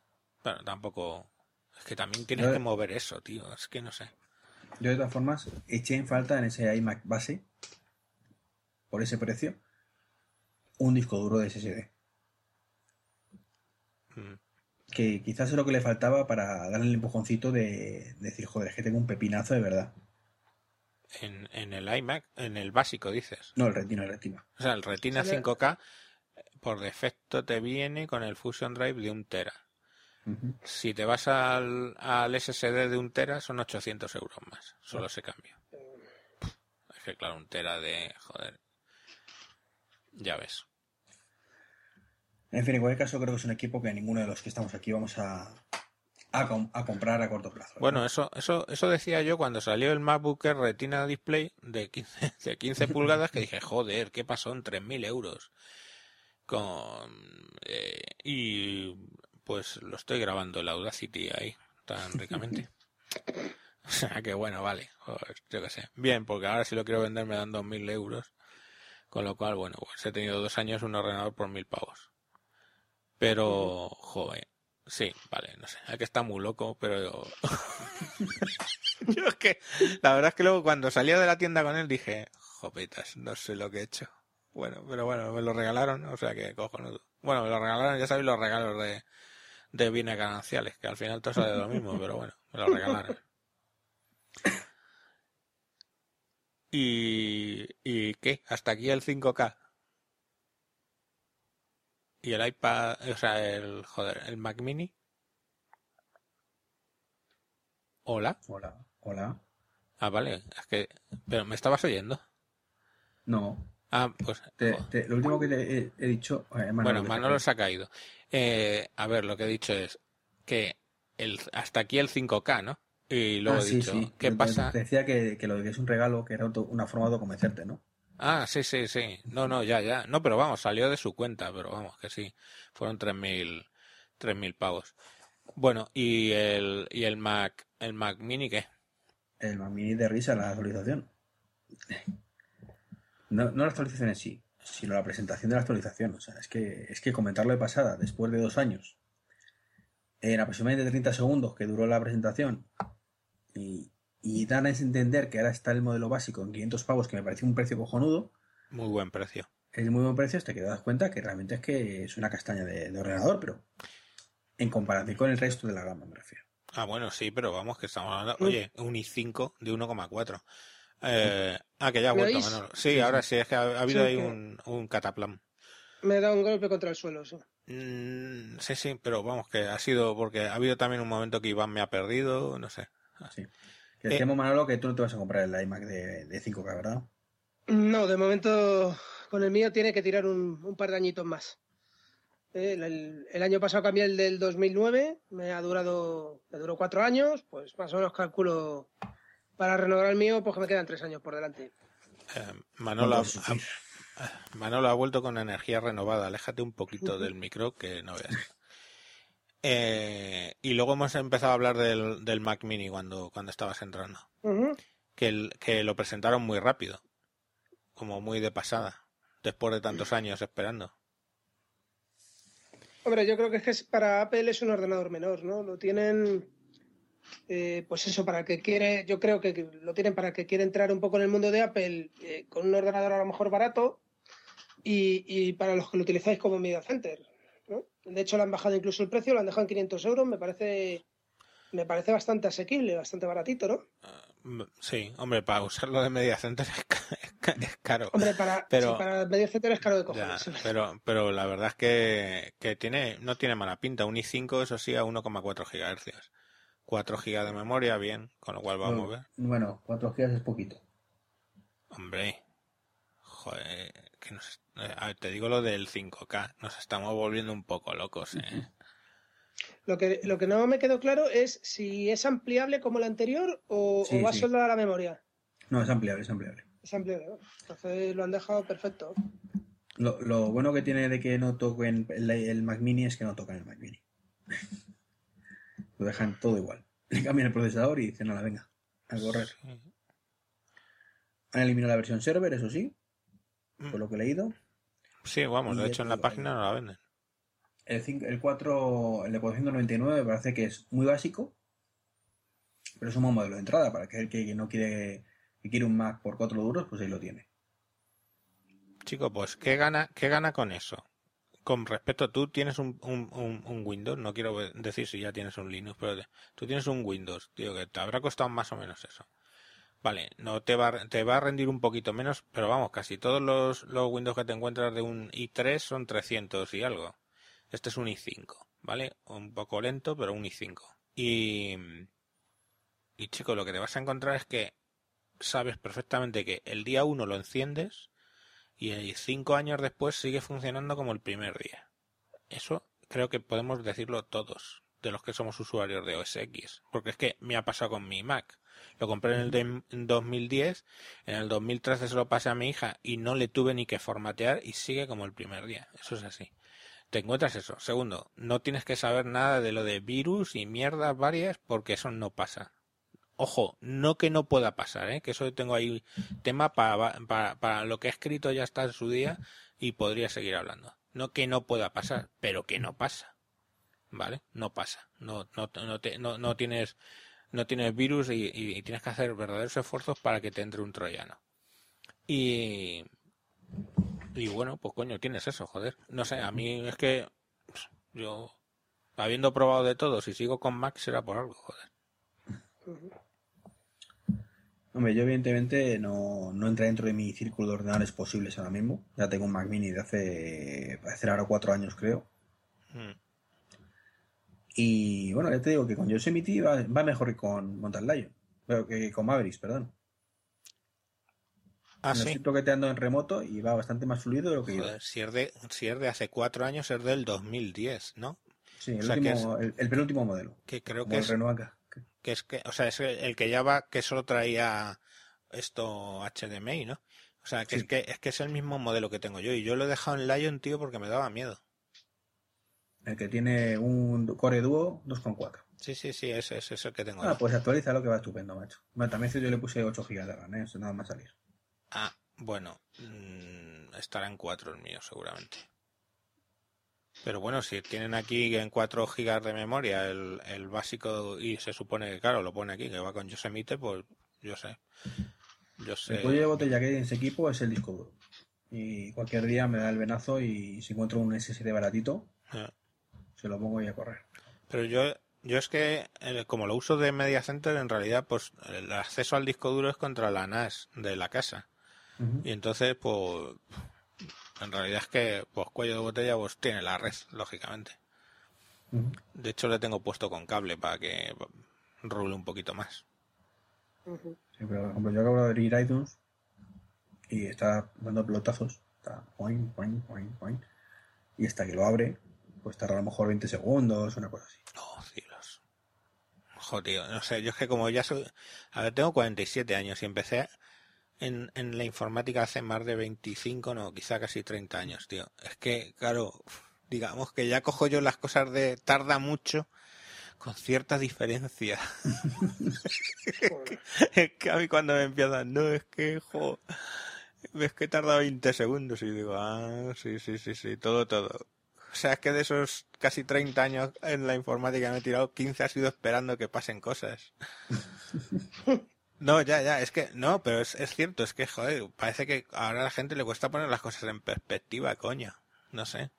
Pero tampoco... Es que también tienes que mover eso, tío. Es que no sé. Yo de todas formas eché en falta en ese iMac base, por ese precio, un disco duro de SSD. Mm que quizás es lo que le faltaba para darle el empujoncito de, decir, joder, es que tengo un pepinazo de verdad. En, en, el iMac, en el básico dices. No, el Retina, el Retina. O sea, el Retina 5K por defecto te viene con el Fusion Drive de un tera. Si te vas al, al, SSD de un tera son 800 euros más, solo se cambia. Es que claro, un tera de... joder. Ya ves. En fin, en cualquier caso, creo que es un equipo que ninguno de los que estamos aquí vamos a, a, comprar a corto plazo. Bueno, eso, eso, eso decía yo cuando salió el MacBook Retina Display de 15, <laughs> de 15 pulgadas, que dije, joder, ¿qué pasó en 3.000 euros? Con, eh, y pues lo estoy grabando el Audacity ahí, tan ricamente. <laughs> o sea que bueno, vale, yo qué sé. Bien, porque ahora si lo quiero vender me dan 2.000 euros. Con lo cual, bueno, pues he tenido dos años un ordenador por mil pavos. Pero, joder, sí, vale, no sé, hay que está muy loco, pero <laughs> yo... es que, la verdad es que luego cuando salía de la tienda con él dije, jopetas, no sé lo que he hecho. Bueno, pero bueno, me lo regalaron, o sea que cojonudo. Bueno, me lo regalaron, ya sabéis los regalos de, de bienes gananciales, que al final todo sale de lo mismo, <laughs> pero bueno, me lo regalaron. ¿Y, ¿Y qué? ¿Hasta aquí el 5K? ¿Y el iPad, o sea, el, joder, el Mac Mini? Hola. Hola, hola. Ah, vale, es que, pero ¿me estabas oyendo? No. Ah, pues. lo último que te he, dicho. Eh, bueno, Manolo se ha caído. Eh, a ver, lo que he dicho es que el, hasta aquí el 5K, ¿no? Y luego ah, he dicho, ¿qué pasa? Te decía que, que lo de que es un regalo, que era una forma de convencerte, ¿no? Ah, sí, sí, sí. No, no, ya, ya. No, pero vamos, salió de su cuenta, pero vamos, que sí. Fueron tres mil, tres mil pavos. Bueno, ¿y el, y el Mac, el Mac Mini qué? El Mac Mini de risa, la actualización. No, no la actualización en sí, sino la presentación de la actualización. O sea, es que, es que comentarlo de pasada, después de dos años, en aproximadamente 30 segundos que duró la presentación, y, y dan a entender que ahora está el modelo básico en 500 pavos, que me parece un precio cojonudo. Muy buen precio. Es muy buen precio hasta que te das cuenta que realmente es que es una castaña de, ordenador, pero en comparación con el resto de la gama, me refiero. Ah, bueno, sí, pero vamos, que estamos hablando. Oye, un i5 de 1,4. Eh, ah, que ya ha vuelto, Manolo. Sí, ahora sí, es que ha, habido ahí un, un cataplam. Me he dado un golpe contra el suelo, sí. Mm, sí, sí, pero vamos, que ha sido porque ha habido también un momento que Iván me ha perdido, no sé. Sí. Que decíamos, eh, Manolo, que tú no te vas a comprar el iMac de, 5K, ¿verdad? No, de momento con el mío tiene que tirar un, par de añitos más. Eh, el, año pasado cambié el del 2009, me ha durado, me duró cuatro años, pues más o menos calculo para renovar el mío, pues que me quedan tres años por delante. Eh, Manolo, ha, Manolo ha vuelto con energía renovada. Aléjate un poquito del micro que no veas. Eh, y luego hemos empezado a hablar del, del Mac Mini cuando, cuando estabas entrando. que, que lo presentaron muy rápido. Como muy de pasada. Después de tantos años esperando. Hombre, yo creo que es que para Apple es un ordenador menor, ¿no? Lo tienen, eh, pues eso, para el que quiere, yo creo que lo tienen para el que quiere entrar un poco en el mundo de Apple eh, con un ordenador a lo mejor barato y, y, para los que lo utilizáis como media center. De hecho, le han bajado incluso el precio, lo han dejado en 500 euros. Me parece, me parece bastante asequible, bastante baratito, ¿no? Ah, sí, hombre, para usarlo de media center es, <laughs> caro. Hombre, para, pero, para media center es caro de cojones. pero, pero la verdad es que, que tiene, no tiene mala pinta. Un i5, eso sí, a 1,4 GHz. 4 GB de memoria, bien, con lo cual vamos a ver. Bueno, 4 GB es poquito. Hombre, joder, que nos, eh, a ver, te digo lo del 5K, nos estamos volviendo un poco locos, ¿eh? Lo que, lo que no me quedó claro es si es ampliable como el anterior o, va solo a la memoria. No, es ampliable, es ampliable. Es ampliable, entonces lo han dejado perfecto. Lo, lo, bueno que tiene de que no toquen el, el, Mac Mini es que no tocan el Mac Mini. <laughs> lo dejan todo igual. Le cambian el procesador y dicen, nada, venga, a correr. Han eliminado la versión server, eso sí, por mm. lo que he leído. Sí, vamos, de hecho en la página no la venden. El, el 4, el de 499 parece que es muy básico, pero es un buen modelo de entrada para aquel que, no quiere, que quiere un Mac por 4 duros, pues ahí lo tiene. Chico, pues ¿qué gana, qué gana con eso? Con respecto, tú tienes un, un, Windows, no quiero decir si ya tienes un Linux, pero tú tienes un Windows, tío, que te habrá costado más o menos eso. Vale, no te va, te va a rendir un poquito menos, pero vamos, casi todos los, los Windows que te encuentras de un i3 son 300 y algo. Este es un i5, ¿vale? Un poco lento, pero un i5. Y, y chico, lo que te vas a encontrar es que sabes perfectamente que el día 1 lo enciendes y cinco años después sigue funcionando como el primer día. Eso creo que podemos decirlo todos de los que somos usuarios de OS X, porque es que me ha pasado con mi Mac. Lo compré en el 2010, en el 2013 se lo pasé a mi hija y no le tuve ni que formatear y sigue como el primer día. Eso es así te encuentras eso. Segundo, no tienes que saber nada de lo de virus y mierdas varias porque eso no pasa. Ojo, no que no pueda pasar, ¿eh? que eso tengo ahí tema para, para, lo que he escrito ya está en su día y podría seguir hablando. No que no pueda pasar, pero que no pasa. ¿Vale? No pasa. No, no, no, te, no, no tienes no tienes virus y, y, tienes que hacer verdaderos esfuerzos para que te entre un troyano. Y, y bueno, pues coño, tienes eso, joder. No sé, a mí es que pues, yo, habiendo probado de todo, si sigo con Mac será por algo, joder. Hombre, yo evidentemente no, no entré dentro de mi círculo de ordenadores posibles ahora mismo. Ya tengo un Mac mini de hace, hace ahora cuatro años, creo. Hmm. Y bueno, ya te digo que con Yosemite va, va mejor que con Mountain Lion. Pero que con Mavericks, perdón. Ah, me estoy toqueteando en remoto y va bastante más fluido de lo que Joder, Si es, de, si es de hace cuatro años, es del 2010, ¿no? Sí, el, último, el, penúltimo modelo. Que creo que es, que es que, o sea, es el que ya va, que solo traía esto HDMI, ¿no? O sea, que es que es que es el mismo modelo que tengo yo y yo lo he dejado en Lion, tío, porque me daba miedo. El que tiene un Core Duo 2.4. Sí, sí, sí, ese, es el que tengo. Ah, pues actualiza lo que va estupendo, macho. Bueno, también yo le puse 8 GB de RAM, ¿eh? Eso nada más salir. Ah, bueno, mm, estará en 4 el mío seguramente. Pero bueno, si tienen aquí en 4 gigas de memoria el, el básico y se supone que, claro, lo pone aquí, que va con Yosemite, pues yo sé. Yo sé. El cuello de botella que hay en ese equipo es el disco duro. Y cualquier día me da el venazo y si encuentro un SSD baratito, ah. Se lo pongo y a correr. Pero yo yo es que, eh, como lo uso de Media Center, en realidad, pues el acceso al disco duro es contra la NAS de la casa. Y entonces, pues, en realidad es que, pues, cuello de botella, pues tiene la red, lógicamente. De hecho, le tengo puesto con cable para que rule un poquito más. Sí, pero, por ejemplo, yo acabo de abrir iTunes y está dando pelotazos. Está point, point, point, point. Y hasta que lo abre, pues tarda a lo mejor 20 segundos, una cosa así. No, cielos. Joder, no sé, yo es que como ya soy... A ver, tengo 47 años y empecé en, en la informática hace más de 25, no, quizá casi 30 años, tío. Es que, claro, digamos que ya cojo yo las cosas de tarda mucho con cierta diferencia. <laughs> es que a mí cuando me empiezan, no, es que, jo, ves que tarda 20 segundos y digo, ah, sí, sí, sí, sí, todo, todo. O sea, es que de esos casi 30 años en la informática me he tirado 15 ha sido esperando que pasen cosas. No, ya, ya, es que, no, pero es, es cierto, es que, joder, parece que ahora a la gente le cuesta poner las cosas en perspectiva, coño. No sé.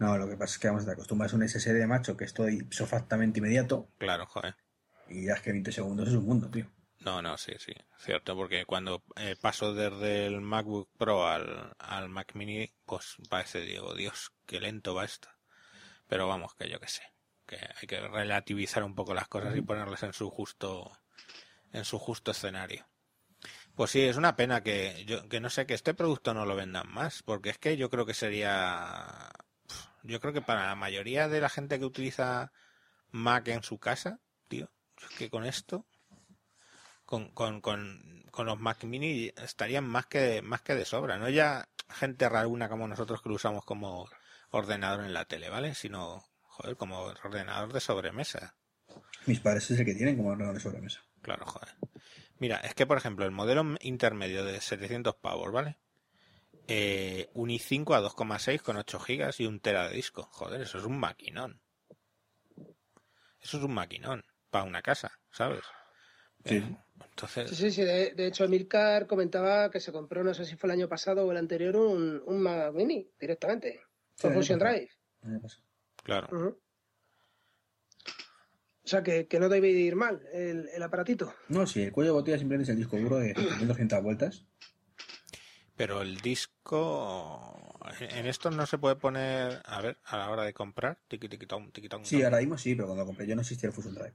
No, lo que pasa es que vamos, te acostumbras a un SSD de macho que estoy isofactamente inmediato. Claro, joder. Y ya es que 20 segundos es un mundo, tío. No, no, sí, sí, cierto, porque cuando eh, paso desde el MacBook Pro al, al Mac Mini, pues parece, digo, Dios, qué lento va esto. Pero vamos, que yo qué sé que hay que relativizar un poco las cosas y ponerlas en su justo en su justo escenario. Pues sí, es una pena que yo que no sé que este producto no lo vendan más, porque es que yo creo que sería yo creo que para la mayoría de la gente que utiliza Mac en su casa, tío, es que con esto con, con, con, con los Mac Mini estarían más que más que de sobra, no ya gente raruna como nosotros que lo usamos como ordenador en la tele, ¿vale? Sino, joder, como ordenador de sobremesa. Mis padres es el que tienen como ordenador de sobremesa. Claro, joder. Mira, es que por ejemplo, el modelo intermedio de 700 pavos, ¿vale? Eh, un i5 a 2,6 con 8 gigas y un tera de disco. Joder, eso es un maquinón. Eso es un maquinón para una casa, ¿sabes? Sí. Entonces... Sí, sí, De, hecho, Emilcar comentaba que se compró, no sé si fue el año pasado o el anterior, un, un Mac Mini directamente. Con Fusion Drive. Claro. O sea, que, no debe ir mal el, el, aparatito. No, sí, el cuello de botella simplemente es el disco duro de <clears throat> 1200 vueltas. Pero el disco. En esto no se puede poner. A ver, a la hora de comprar. Tiki, tiki, tom, tiki, tom, sí, ahora mismo sí, pero cuando compré yo no existía el Fusion Drive.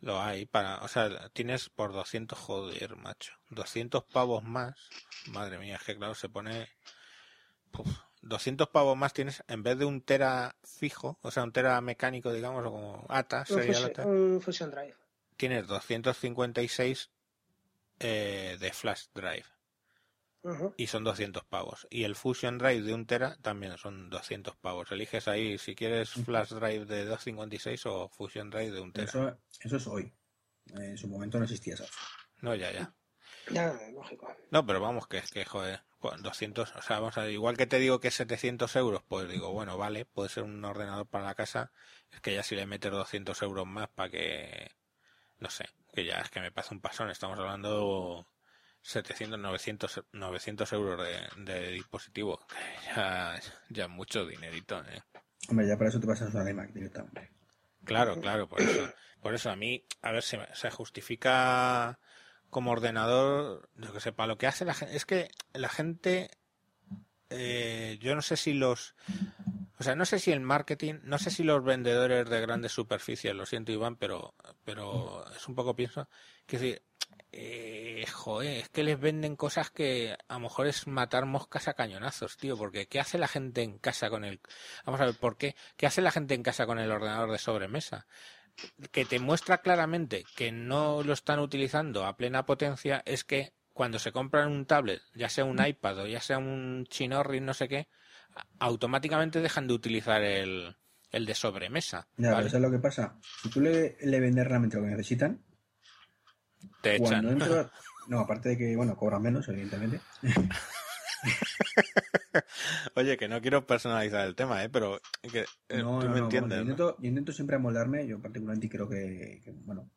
Lo hay para, o sea, tienes por 200, joder, macho, 200 pavos más, madre mía, es que claro, se pone, 200 pavos más tienes, en vez de un tera fijo, o sea, un tera mecánico, digamos, o como ATA, sería un Fusion Drive. Tienes 256 eh, de Flash Drive. Y son 200 pavos. Y el Fusion Drive de un tera también son 200 pavos. Eliges ahí si quieres Flash Drive de 256 o Fusion Drive de un tera. Eso, eso es hoy. En su momento no existía eso. No, ya, ya. Ya, lógico. No, pero vamos, que es que, joder, 200, o sea, vamos a ver, igual que te digo que es 700 euros, pues digo, bueno, vale, puede ser un ordenador para la casa, es que ya si le metes 200 euros más para que, no sé, que ya es que me pasa un pasón, estamos hablando 700, 900, 900 euros de, dispositivo. Ya, ya mucho dinerito, ¿eh? Hombre, ya para eso te pasas una iMac directamente. Claro, claro, por eso. Por eso a mí, a ver, si se justifica como ordenador, yo que sé, para lo que hace la gente. Es que la gente, eh, yo no sé si los. O sea, no sé si el marketing, no sé si los vendedores de grandes superficies, lo siento Iván, pero, pero es un poco pienso, que decir, eh, joder, es que les venden cosas que a lo mejor es matar moscas a cañonazos, tío, porque ¿qué hace la gente en casa con el... Vamos a ver, ¿por qué? ¿Qué hace la gente en casa con el ordenador de sobremesa? Que te muestra claramente que no lo están utilizando a plena potencia es que cuando se compran un tablet, ya sea un iPad o ya sea un chinorri, no sé qué, automáticamente dejan de utilizar el, el de sobremesa. Ya, pero ¿sabes lo que pasa? Si tú le, le vendes realmente lo que necesitan, te echan. <laughs> no, aparte de que, bueno, cobran menos, evidentemente. <laughs> Oye, que no quiero personalizar el tema, ¿eh? pero que, eh, tú me entiendes. yo, intento, siempre amoldarme, yo particularmente creo que, bueno,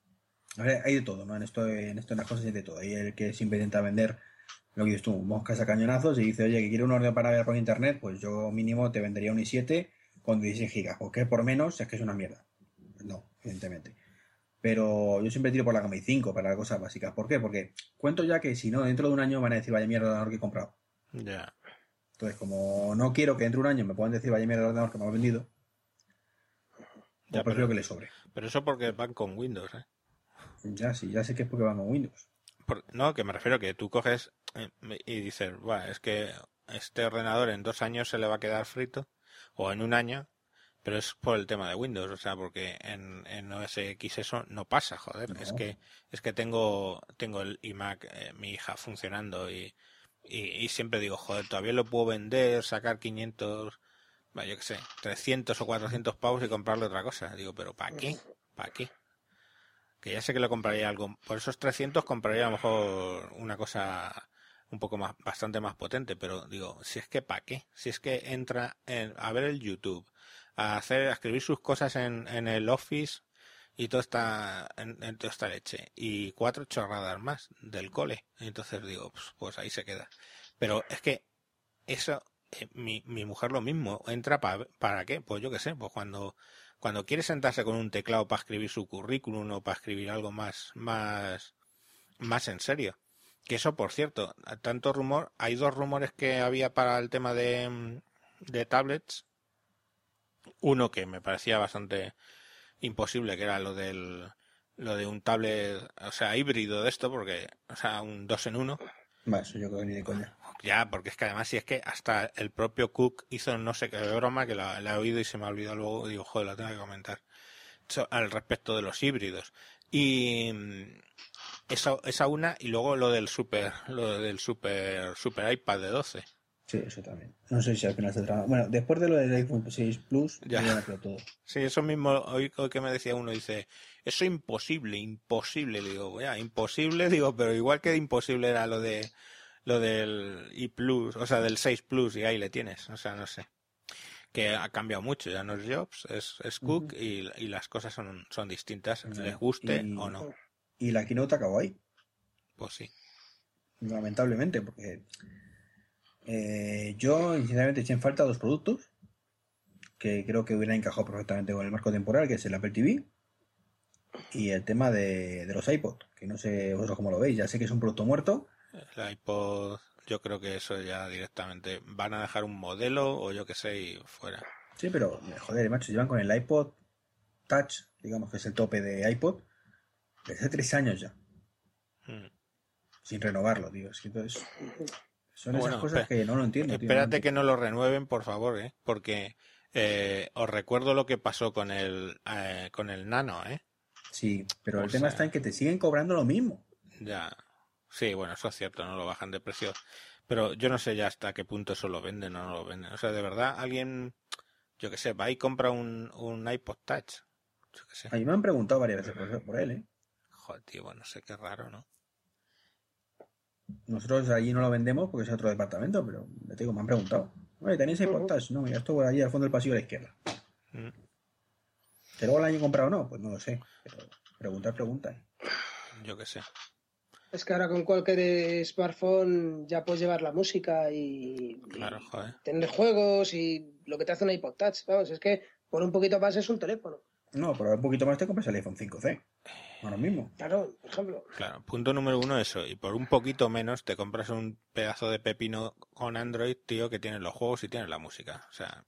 hay de todo, ¿no? En esto, en esto en las cosas hay de todo. Hay el que siempre intenta vender lo que dices tú, moscas a cañonazos y dice, oye, que quiero un orden para ver por internet, pues yo mínimo te vendería un i7 con 16 gigas, porque por menos es que es una mierda. No, evidentemente. Pero yo siempre tiro por la cama y 5 para las cosas básicas. ¿Por qué? Porque cuento ya que si no, dentro de un año van a decir, vaya mierda el ordenador que he comprado. Ya. Entonces, como no quiero que dentro de un año me puedan decir, vaya mierda el ordenador que me ha vendido, ya, pues prefiero que le sobre. Pero eso porque van con Windows, ¿eh? Ya, sí, ya sé que es porque van con Windows. no, que me refiero que tú coges eh, y dices, es que este ordenador en dos años se le va a quedar frito, o en un año, pero es por el tema de Windows, o sea, porque en, en OS X eso no pasa, joder. Es que es que tengo tengo el iMac, eh, mi hija funcionando y, y, siempre digo, joder, todavía lo puedo vender, sacar 500, bueno, yo qué sé, 300 o 400 pavos y comprarle otra cosa. Digo, pero ¿para qué? ¿Para qué? Que ya sé que lo compraría algo. Por esos 300 compraría a lo mejor una cosa un poco más, bastante más potente, pero digo, si es que ¿para qué? Si es que entra en, a ver el YouTube, a hacer, a escribir sus cosas en, en el Office y todo está en, toda esta leche. Y cuatro chorradas más del cole. Entonces digo pues, pues ahí se queda pero es que eso eh, mi, mi mujer lo mismo. Entra para para qué pues yo qué sé pues cuando cuando quiere sentarse con un teclado para escribir su currículum o para escribir algo más más más en serio. Que eso por cierto tanto rumor hay dos rumores que había para el tema de de tablets uno que me parecía bastante imposible, que era lo del lo de un tablet, o sea, híbrido de esto, porque, o sea, un dos en uno. eso yo creo que ni de coña. Ya, porque es que además si es que hasta el propio Cook hizo no sé qué broma que la, he oído y se me ha olvidado luego, digo, joder, la tengo que comentar. al respecto de los híbridos. Y mm, esa, esa una, y luego lo del super, lo del super, super iPad de 12. Sí, eso también. No sé si al final se traba. Bueno, después de lo del iPhone 6 Plus, ya, todo. Sí, eso mismo, hoy, que me decía uno, dice, eso imposible, imposible. Digo, ya, imposible, <laughs> digo, pero igual que imposible era lo de lo del i Plus, o sea, del 6 Plus, y ahí le tienes. O sea, no sé. Que ha cambiado mucho, ya no es Jobs, es, es Cook, y, y, las cosas son, son distintas, les guste o no. Y la keynote acabó ahí. Pues sí. Lamentablemente, porque eh, yo, sinceramente, eché en falta dos productos que creo que hubieran encajado perfectamente con el marco temporal, que es el Apple TV y el tema de, los iPod, que no sé vosotros cómo lo veis, ya sé que es un producto muerto. El iPod, yo creo que eso ya directamente van a dejar un modelo o yo que sé y fuera. Sí, pero joder, macho, llevan con el iPod Touch, digamos que es el tope de iPod, desde tres años ya. Hmm. Sin renovarlo, tío. Es que entonces son esas cosas que no lo entiendo. Espérate que no lo renueven, por favor, ¿eh? Porque eh, os recuerdo lo que pasó con el, eh, con el Nano, ¿eh? Sí, pero el tema está en que te siguen cobrando lo mismo. Ya. Sí, bueno, eso es cierto, no lo bajan de precio. Pero yo no sé ya hasta qué punto eso lo venden o no lo venden. O sea, de verdad, alguien, yo que sé, va y compra un, un iPod Touch. Yo que sé. A mí me han preguntado varias veces por, él, ¿eh? Joder, tío, bueno, sé qué raro, ¿no? Nosotros allí no lo vendemos porque es otro departamento, pero te digo, me han preguntado. Oye, ¿tenéis iPod No, mira, esto por allí al fondo del pasillo a la izquierda. ¿Que luego lo han comprado o no? Pues no lo sé. Pero preguntar, pregunta. Yo qué sé. Es que ahora con cualquier smartphone ya puedes llevar la música y, claro, joder. tener juegos y lo que te hace un iPod Touch. Vamos, es que por un poquito más es un teléfono. No, por un poquito más te compras el iPhone 5C. Ahora mismo. Claro, por ejemplo. Claro, punto número uno eso. Y por un poquito menos te compras un pedazo de pepino con Android, tío, que tiene los juegos y tiene la música. O sea,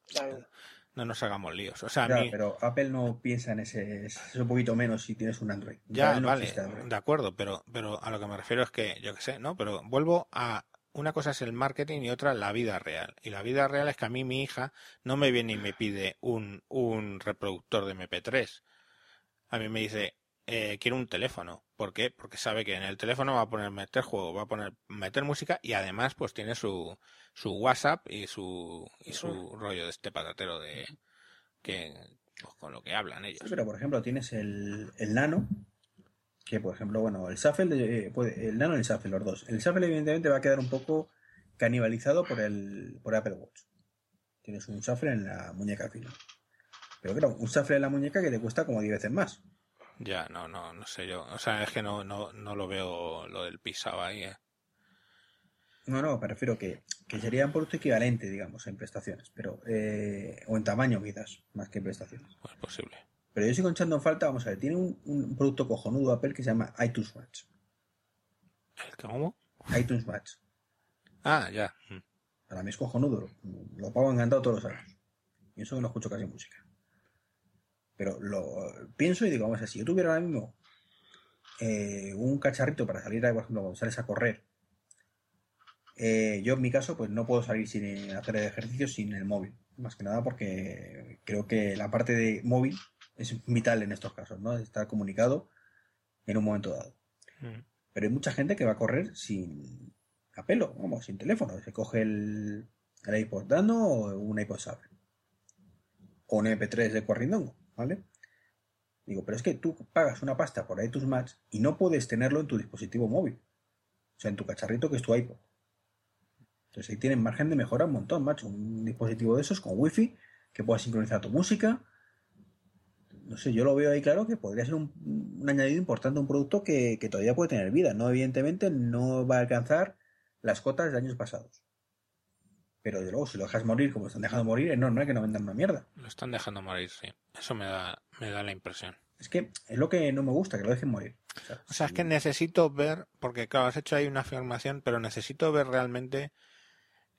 no nos hagamos líos. O sea, pero Apple no piensa en ese, ese un poquito menos si tienes un Android. Ya, vale, de acuerdo, pero, pero a lo que me refiero es que, yo qué sé, ¿no? Pero vuelvo a una cosa es el marketing y otra la vida real. Y la vida real es que a mí mi hija no me viene y me pide un, un reproductor de MP3. A mí me dice, eh, quiero un teléfono. ¿Por qué? Porque sabe que en el teléfono va a poner meter juego, va a poner meter música y además pues tiene su, su WhatsApp y su, y su rollo de este patatero de que pues, con lo que hablan ellos. pero por ejemplo tienes el, el Nano, que por ejemplo, bueno, el Shuffle, el Nano y el Shuffle, los dos. El Shuffle evidentemente va a quedar un poco canibalizado por el por Apple Watch. Tienes un Shuffle en la muñeca al final. Pero claro, un Shuffle en la muñeca que te cuesta como 10 veces más. Ya, no, no, no sé yo. O sea, es que no, no, no lo veo lo del pisado ahí, ¿eh? No, no, me refiero que, que sería un producto equivalente, digamos, en prestaciones, pero eh, o en tamaño quizás, más que en prestaciones. Pues posible. Pero yo sigo echando en falta, vamos a ver, tiene un, un producto cojonudo Apple que se llama iTunes Match. ¿Cómo? iTunes Match. Ah, ya. Para mí es cojonudo, lo pago encantado todos los años. Y eso que no escucho casi música. Pero lo pienso y digo, vamos a ver, si yo tuviera ahora mismo eh, un cacharrito para salir, por ejemplo, cuando sales a correr, eh, yo en mi caso, pues no puedo salir sin hacer ejercicio sin el móvil. Más que nada porque creo que la parte de móvil es vital en estos casos, ¿no? Estar comunicado en un momento dado. Mm. Pero hay mucha gente que va a correr sin apelo, vamos, sin teléfono. Se coge el, el iPod Nano o un iPod Shuffle. O un MP3 de corrindongo. ¿Vale? Digo, pero es que tú pagas una pasta por iTunes Match y no puedes tenerlo en tu dispositivo móvil. O sea, en tu cacharrito que es tu iPod. Entonces ahí tienen margen de mejora un montón, macho. Un dispositivo de esos con wifi que pueda sincronizar tu música. No sé, yo lo veo ahí claro que podría ser un, añadido importante un producto que, que, todavía puede tener vida. No, evidentemente, no va a alcanzar las cotas de años pasados. Pero de luego, si lo dejas morir como lo están dejando morir, es normal que no vendan una mierda. Lo están dejando morir, sí. Eso me da, me da la impresión. Es que es lo que no me gusta, que lo dejen morir. O sea, es que necesito ver, porque claro, has hecho ahí una afirmación, pero necesito ver realmente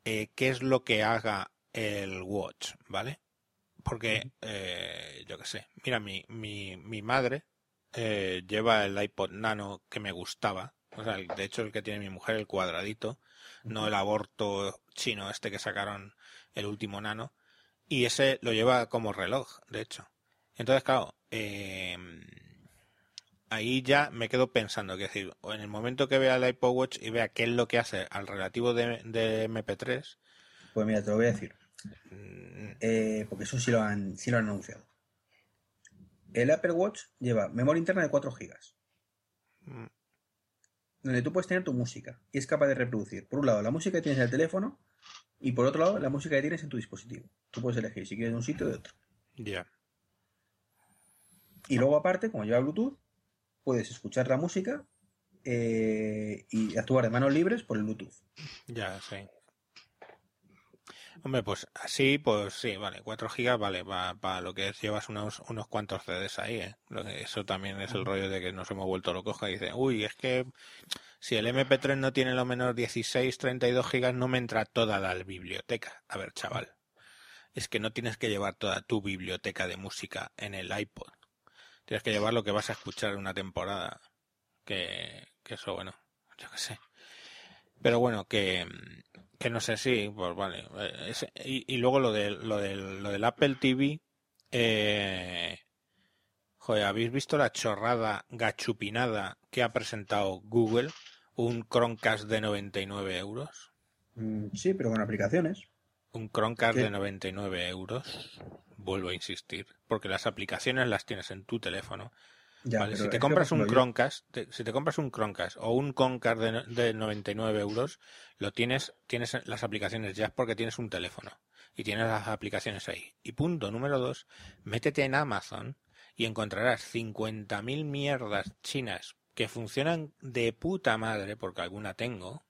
eh, qué es lo que haga el Watch, ¿vale? porque, eh, yo qué sé, mira, mi, mi, mi madre eh, lleva el iPod Nano que me gustaba, o sea, de hecho el que tiene mi mujer, el cuadradito, no el aborto chino este que sacaron el último Nano, y ese lo lleva como reloj, de hecho. Entonces, claro, eh, ahí ya me quedo pensando, es decir, en el momento que vea el iPod Watch y vea qué es lo que hace al relativo de, MP3. Pues mira, te lo voy a decir. Mm. Eh, porque eso sí lo, han, sí lo han anunciado. El Apple Watch lleva memoria interna de 4 GB. Donde tú puedes tener tu música y es capaz de reproducir, por un lado, la música que tienes en el teléfono y por otro lado, la música que tienes en tu dispositivo. Tú puedes elegir si quieres de un sitio o de otro. Ya. Y luego, aparte, como lleva Bluetooth, puedes escuchar la música eh, y actuar de manos libres por el Bluetooth. Ya, sí. Hombre, pues así, pues sí, vale, 4 gigas, vale, para lo que es, llevas unos, unos cuantos CDs ahí, ¿eh? Eso también es el rollo de que nos hemos vuelto locos, y dice, uy, es que si el MP3 no tiene lo menos 16, 32 gigas, no me entra toda la biblioteca. A ver, chaval, es que no tienes que llevar toda tu biblioteca de música en el iPod. Tienes que llevar lo que vas a escuchar en una temporada. Que, que eso, bueno, yo qué sé. Pero bueno, que, que no sé si, pues vale. y, y, luego lo, de, lo, del, lo del Apple TV. Eh, joder, ¿habéis visto la chorrada gachupinada que ha presentado Google? Un Chromecast de 99 euros. Mm, sí, pero con aplicaciones. Un Chromecast de 99 euros vuelvo a insistir, porque las aplicaciones las tienes en tu teléfono. Si te compras un Chromecast, si te compras un Chromecast o un Concast de, de 99 euros, lo tienes, tienes las aplicaciones ya porque tienes un teléfono y tienes las aplicaciones ahí. Y punto número dos, métete en Amazon y encontrarás 50.000 mierdas chinas que funcionan de puta madre, porque alguna tengo,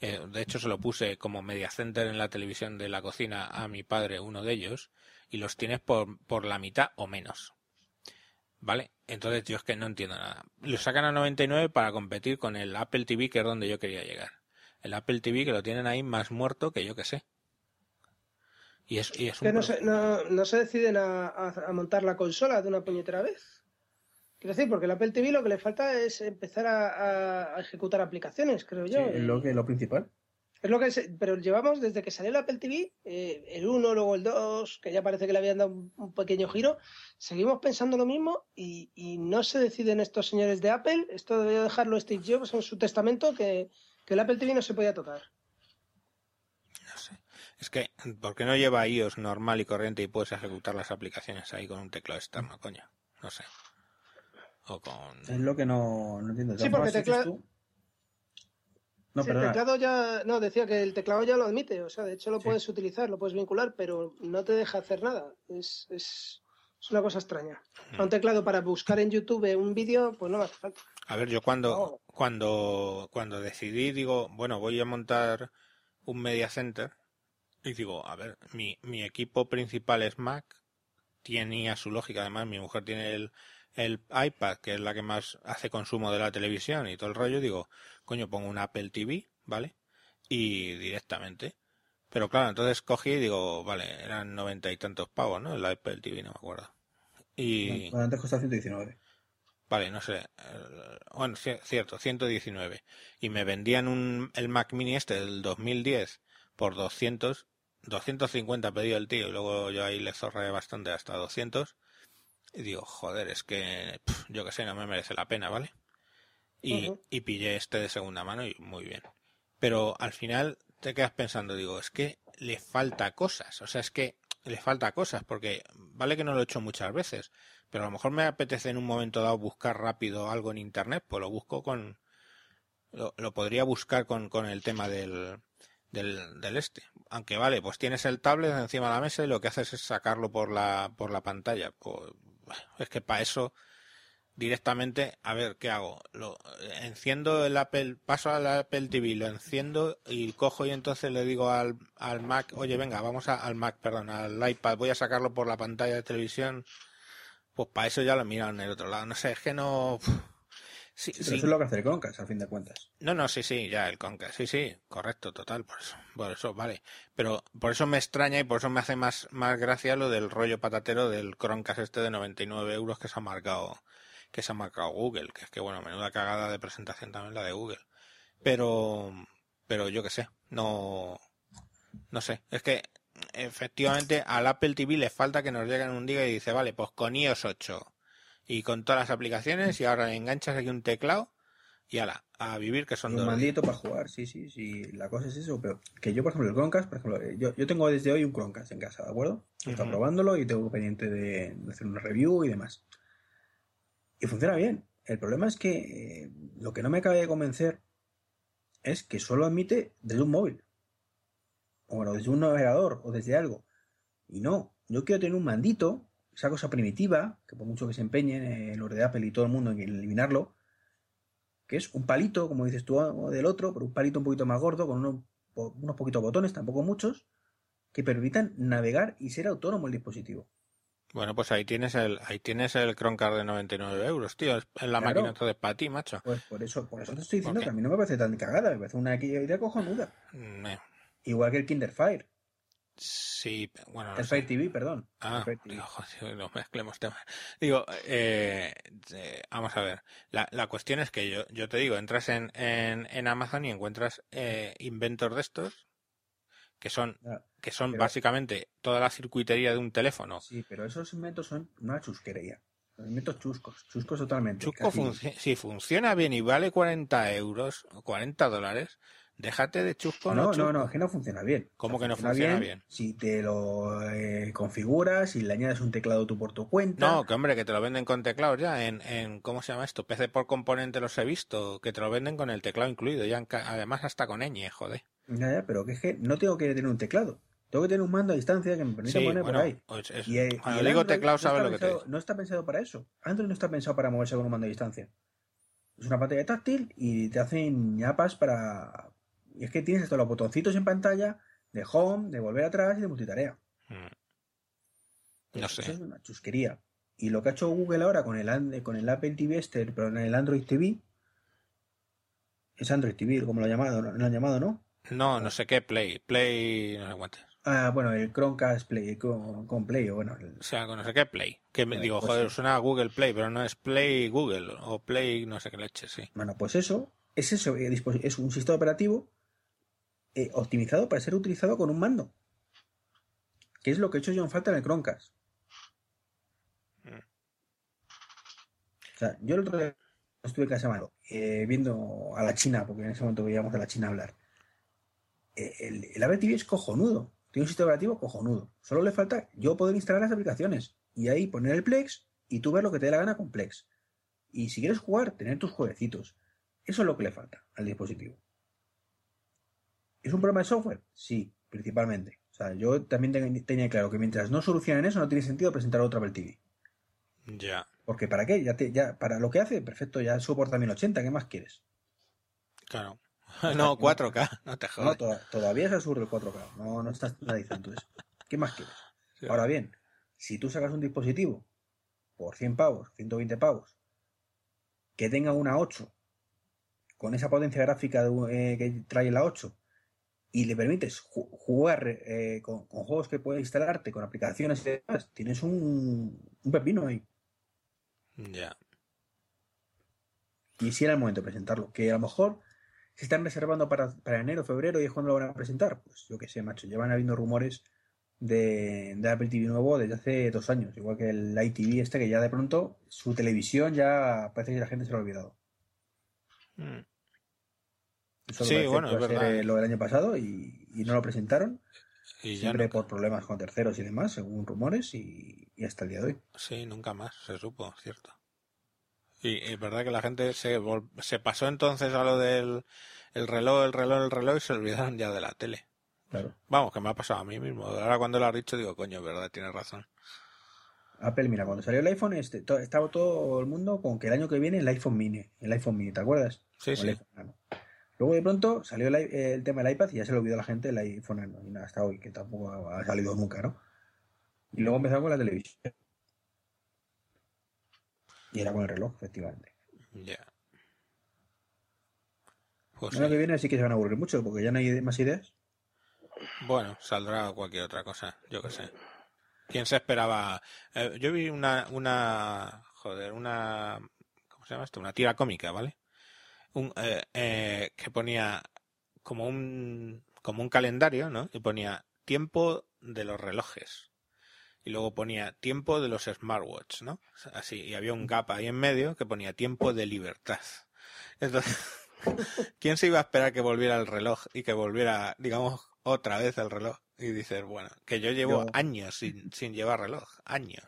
eh, de hecho, se lo puse como media center en la televisión de la cocina a mi padre, uno de ellos, y los tienes por, por la mitad o menos. ¿Vale? Entonces yo es que no entiendo nada. Lo sacan a 99 para competir con el Apple TV, que es donde yo quería llegar. El Apple TV que lo tienen ahí más muerto que yo que sé. Y es, y es que no, se, no, no, se deciden a, a, montar la consola de una puñetera vez. Quiero decir, porque el Apple TV lo que le falta es empezar a, a ejecutar aplicaciones, creo yo. Sí, es lo, que, lo principal. Es lo que pero llevamos desde que salió el Apple TV, eh, el 1, luego el 2, que ya parece que le habían dado un, pequeño giro, seguimos pensando lo mismo y, y, no se deciden estos señores de Apple, esto debería dejarlo Steve Jobs en su testamento, que, que el Apple TV no se podía tocar. No sé. Es que, ¿por qué no lleva iOS normal y corriente y puedes ejecutar las aplicaciones ahí con un teclado externo, coño? No sé. O con... Es lo que no, no entiendo. Sí, porque teclado... No, el teclado ya, no, decía que el teclado ya lo admite, o sea, de hecho lo puedes utilizar, lo puedes vincular, pero no te deja hacer nada. Es, es, es una cosa extraña. Mm. Un teclado para buscar en YouTube un vídeo, pues no me hace falta. A ver, yo cuando, cuando, cuando decidí, digo, bueno, voy a montar un media center, y digo, a ver, mi, mi equipo principal es Mac, tenía su lógica, además mi mujer tiene el, el iPad, que es la que más hace consumo de la televisión y todo el rollo, digo, coño, pongo un Apple TV, ¿vale? Y directamente. Pero claro, entonces cogí y digo, vale, eran noventa y tantos pavos, ¿no? El Apple TV, no me acuerdo. Y... antes costaba 119. Vale, no sé. Bueno, cierto, 119. Y me vendían un, el Mac Mini este del 2010 por 200, 250 pedido el tío y luego yo ahí le zorré bastante hasta 200 y digo, joder, es que yo que sé, no me merece la pena, ¿vale? Y, y pillé este de segunda mano y muy bien. Pero al final te quedas pensando, digo, es que le falta cosas. O sea, es que le falta cosas, porque vale que no lo he hecho muchas veces, pero a lo mejor me apetece en un momento dado buscar rápido algo en internet, pues lo busco con. Lo, lo podría buscar con, con el tema del, del, del este. Aunque vale, pues tienes el tablet encima de la mesa y lo que haces es sacarlo por la, por la pantalla. Pues es que para eso directamente, a ver, ¿qué hago? Lo enciendo el Apple, paso al Apple TV, lo enciendo y cojo y entonces le digo al, al Mac, oye, venga, vamos al Mac, perdón, al iPad, voy a sacarlo por la pantalla de televisión. Pues para eso ya lo miran en el otro lado. No sé, es que no, Sí, eso es lo que hace el Chromecast, al fin de cuentas. No, no, sí, sí, ya el Chromecast, sí, sí, correcto, total, por eso, por eso, vale. Pero por eso me extraña y por eso me hace más, más gracia lo del rollo patatero del Chromecast este de 99 euros que se ha marcado, que se ha marcado Google, que es que bueno, menuda cagada de presentación también la de Google. Pero, pero yo qué sé, no, no sé, es que efectivamente al Apple TV le falta que nos lleguen un día y dice, vale, pues con iOS 8 y con todas las aplicaciones y ahora enganchas aquí un teclado y ala, a vivir que son un mandito para jugar, sí, sí, sí, la cosa es eso, pero que yo, por ejemplo, el Chromecast, por ejemplo, yo, yo tengo desde hoy un Chromecast en casa, ¿de acuerdo? Estoy probándolo y tengo pendiente de, hacer una review y demás. Y funciona bien. El problema es que eh, lo que no me acaba de convencer es que solo admite desde un móvil. O bueno, desde un navegador o desde algo. Y no, yo quiero tener un mandito esa cosa primitiva, que por mucho que se empeñen en eh, los de Apple y todo el mundo en eliminarlo, que es un palito, como dices tú, del otro, pero un palito un poquito más gordo, con unos, unos poquitos botones, tampoco muchos, que permitan navegar y ser autónomo el dispositivo. Bueno, pues ahí tienes el, ahí tienes el Chromecast de 99 euros, tío. Es la máquina entonces para ti, macho. Pues por eso, por eso te estoy diciendo que a mí no me parece tan cagada, me parece una idea cojonuda. Mm, eh. Igual que el Kinder Fire. Sí, bueno. el Fire TV, perdón. Ah, <laughs> no mezclemos temas. Digo, eh, eh, vamos a ver. La, la, cuestión es que yo, yo te digo, entras en, en, en Amazon y encuentras eh, inventos de estos que son, que son básicamente toda la circuitería de un teléfono. Sí, pero esos inventos son una chusquería. Los inventos chuscos, chuscos totalmente. Chusco si funciona bien y vale 40 euros o 40 dólares, Déjate de chusco. No, no, no, es que no funciona bien. ¿Cómo que no funciona bien, Si te lo eh, configuras, si le añades un teclado tú por tu cuenta. No, que hombre, que te lo venden con teclado ya. En, en ¿Cómo se llama esto? PC por componente los he visto. Que te lo venden con el teclado incluido. ya Además, hasta con ñ, joder. Ya, pero que es que no tengo que tener un teclado. Tengo que tener un mando a distancia que me permita poner por ahí. Pues y, eh, cuando digo teclado, sabes lo que te No está pensado para eso. Android no está pensado para moverse con un mando a distancia. Es una pantalla táctil y te hacen ñapas para, y es que tienes estos los botoncitos en pantalla de home, de volver atrás y de multitarea. Hmm. No sé. Eso es una chusquería. Y lo que ha hecho Google ahora con el, con el Apple TV este, pero en el Android TV, es Android TV, como lo han llamado, ¿no? ¿Lo han llamado, ¿no? No, no sé qué, Play, Play, no aguantes. Ah, bueno, el Chromecast Play, con, Play, o bueno. O sea, con no sé qué Play. Que me digo, pues joder, suena Google Play, pero no es Play Google, o Play no sé qué leche, sí. Bueno, pues eso, es eso, es un sistema operativo eh, optimizado para ser utilizado con un mando. Que es lo que he hecho yo en falta en el Chromecast. Mm. O sea, yo el otro día estuve en casa malo, eh, viendo a la China, porque en ese momento veíamos a la China hablar. Eh, el, el Apple TV es cojonudo. Tiene un sistema operativo cojonudo. Solo le falta yo poder instalar las aplicaciones y ahí poner el Plex y tú ver lo que te dé la gana con Plex. Y si quieres jugar, tener tus jueguecitos. Eso es lo que le falta al dispositivo. ¿Es un problema de software? Sí, principalmente. O sea, yo también tenía claro que mientras no solucionen eso, no tiene sentido presentar otra Apple TV. Ya. Porque ¿para qué? Ya, ya para lo que hace, perfecto, ya soporta 1080, ¿qué más quieres? Claro. no, 4K, no te jodas. No, todavía se surre el 4K, no, no estás diciendo eso. ¿Qué más quieres? Ahora bien, si tú sacas un dispositivo por 100 pavos, 120 pavos, que tenga una 8, con esa potencia gráfica eh, que trae la 8, y le permites jugar eh, con, juegos que puedes instalarte, con aplicaciones y demás, tienes un, un pepino ahí. Ya. Y si era el momento de presentarlo, que a lo mejor se están reservando para, para enero, febrero y es cuando lo van a presentar. Pues yo qué sé, macho, llevan habiendo rumores de, de, Apple TV nuevo desde hace dos años, igual que el ITV este que ya de pronto su televisión ya parece que la gente se lo ha olvidado. Mm sí, bueno, es verdad. lo del año pasado y, no lo presentaron. Y siempre por problemas con terceros y demás, según rumores, y, hasta el día de hoy. Sí, nunca más se supo, cierto. Y es verdad que la gente se, se pasó entonces a lo del el reloj, el reloj, el reloj y se olvidaron ya de la tele. Claro. Vamos, que me ha pasado a mí mismo. Ahora cuando lo has dicho digo, coño, verdad, tienes razón. Apple, mira, cuando salió el iPhone este, estaba todo el mundo con que el año que viene el iPhone mini, el iPhone mini, ¿te acuerdas? Sí, sí. Luego de pronto salió el, tema del iPad y ya se le olvidó a la gente el iPhone y nada, hasta hoy, que tampoco ha salido nunca, ¿no? Y luego empezó con la televisión. Y era con el reloj, efectivamente. Ya. Pues el año que viene sí que se van a aburrir mucho porque ya no hay más ideas. Bueno, saldrá cualquier otra cosa, yo qué sé. ¿Quién se esperaba? Eh, yo vi una, una, joder, una, ¿cómo se llama esto? Una tira cómica, ¿vale? Un, eh, eh, que ponía como un, como un calendario, ¿no? Y ponía tiempo de los relojes. Y luego ponía tiempo de los smartwatch, ¿no? Así, y había un gap ahí en medio que ponía tiempo de libertad. Entonces, <laughs> ¿quién se iba a esperar que volviera el reloj y que volviera, digamos, otra vez el reloj? Y dices, bueno, que yo llevo años sin, sin llevar reloj, años.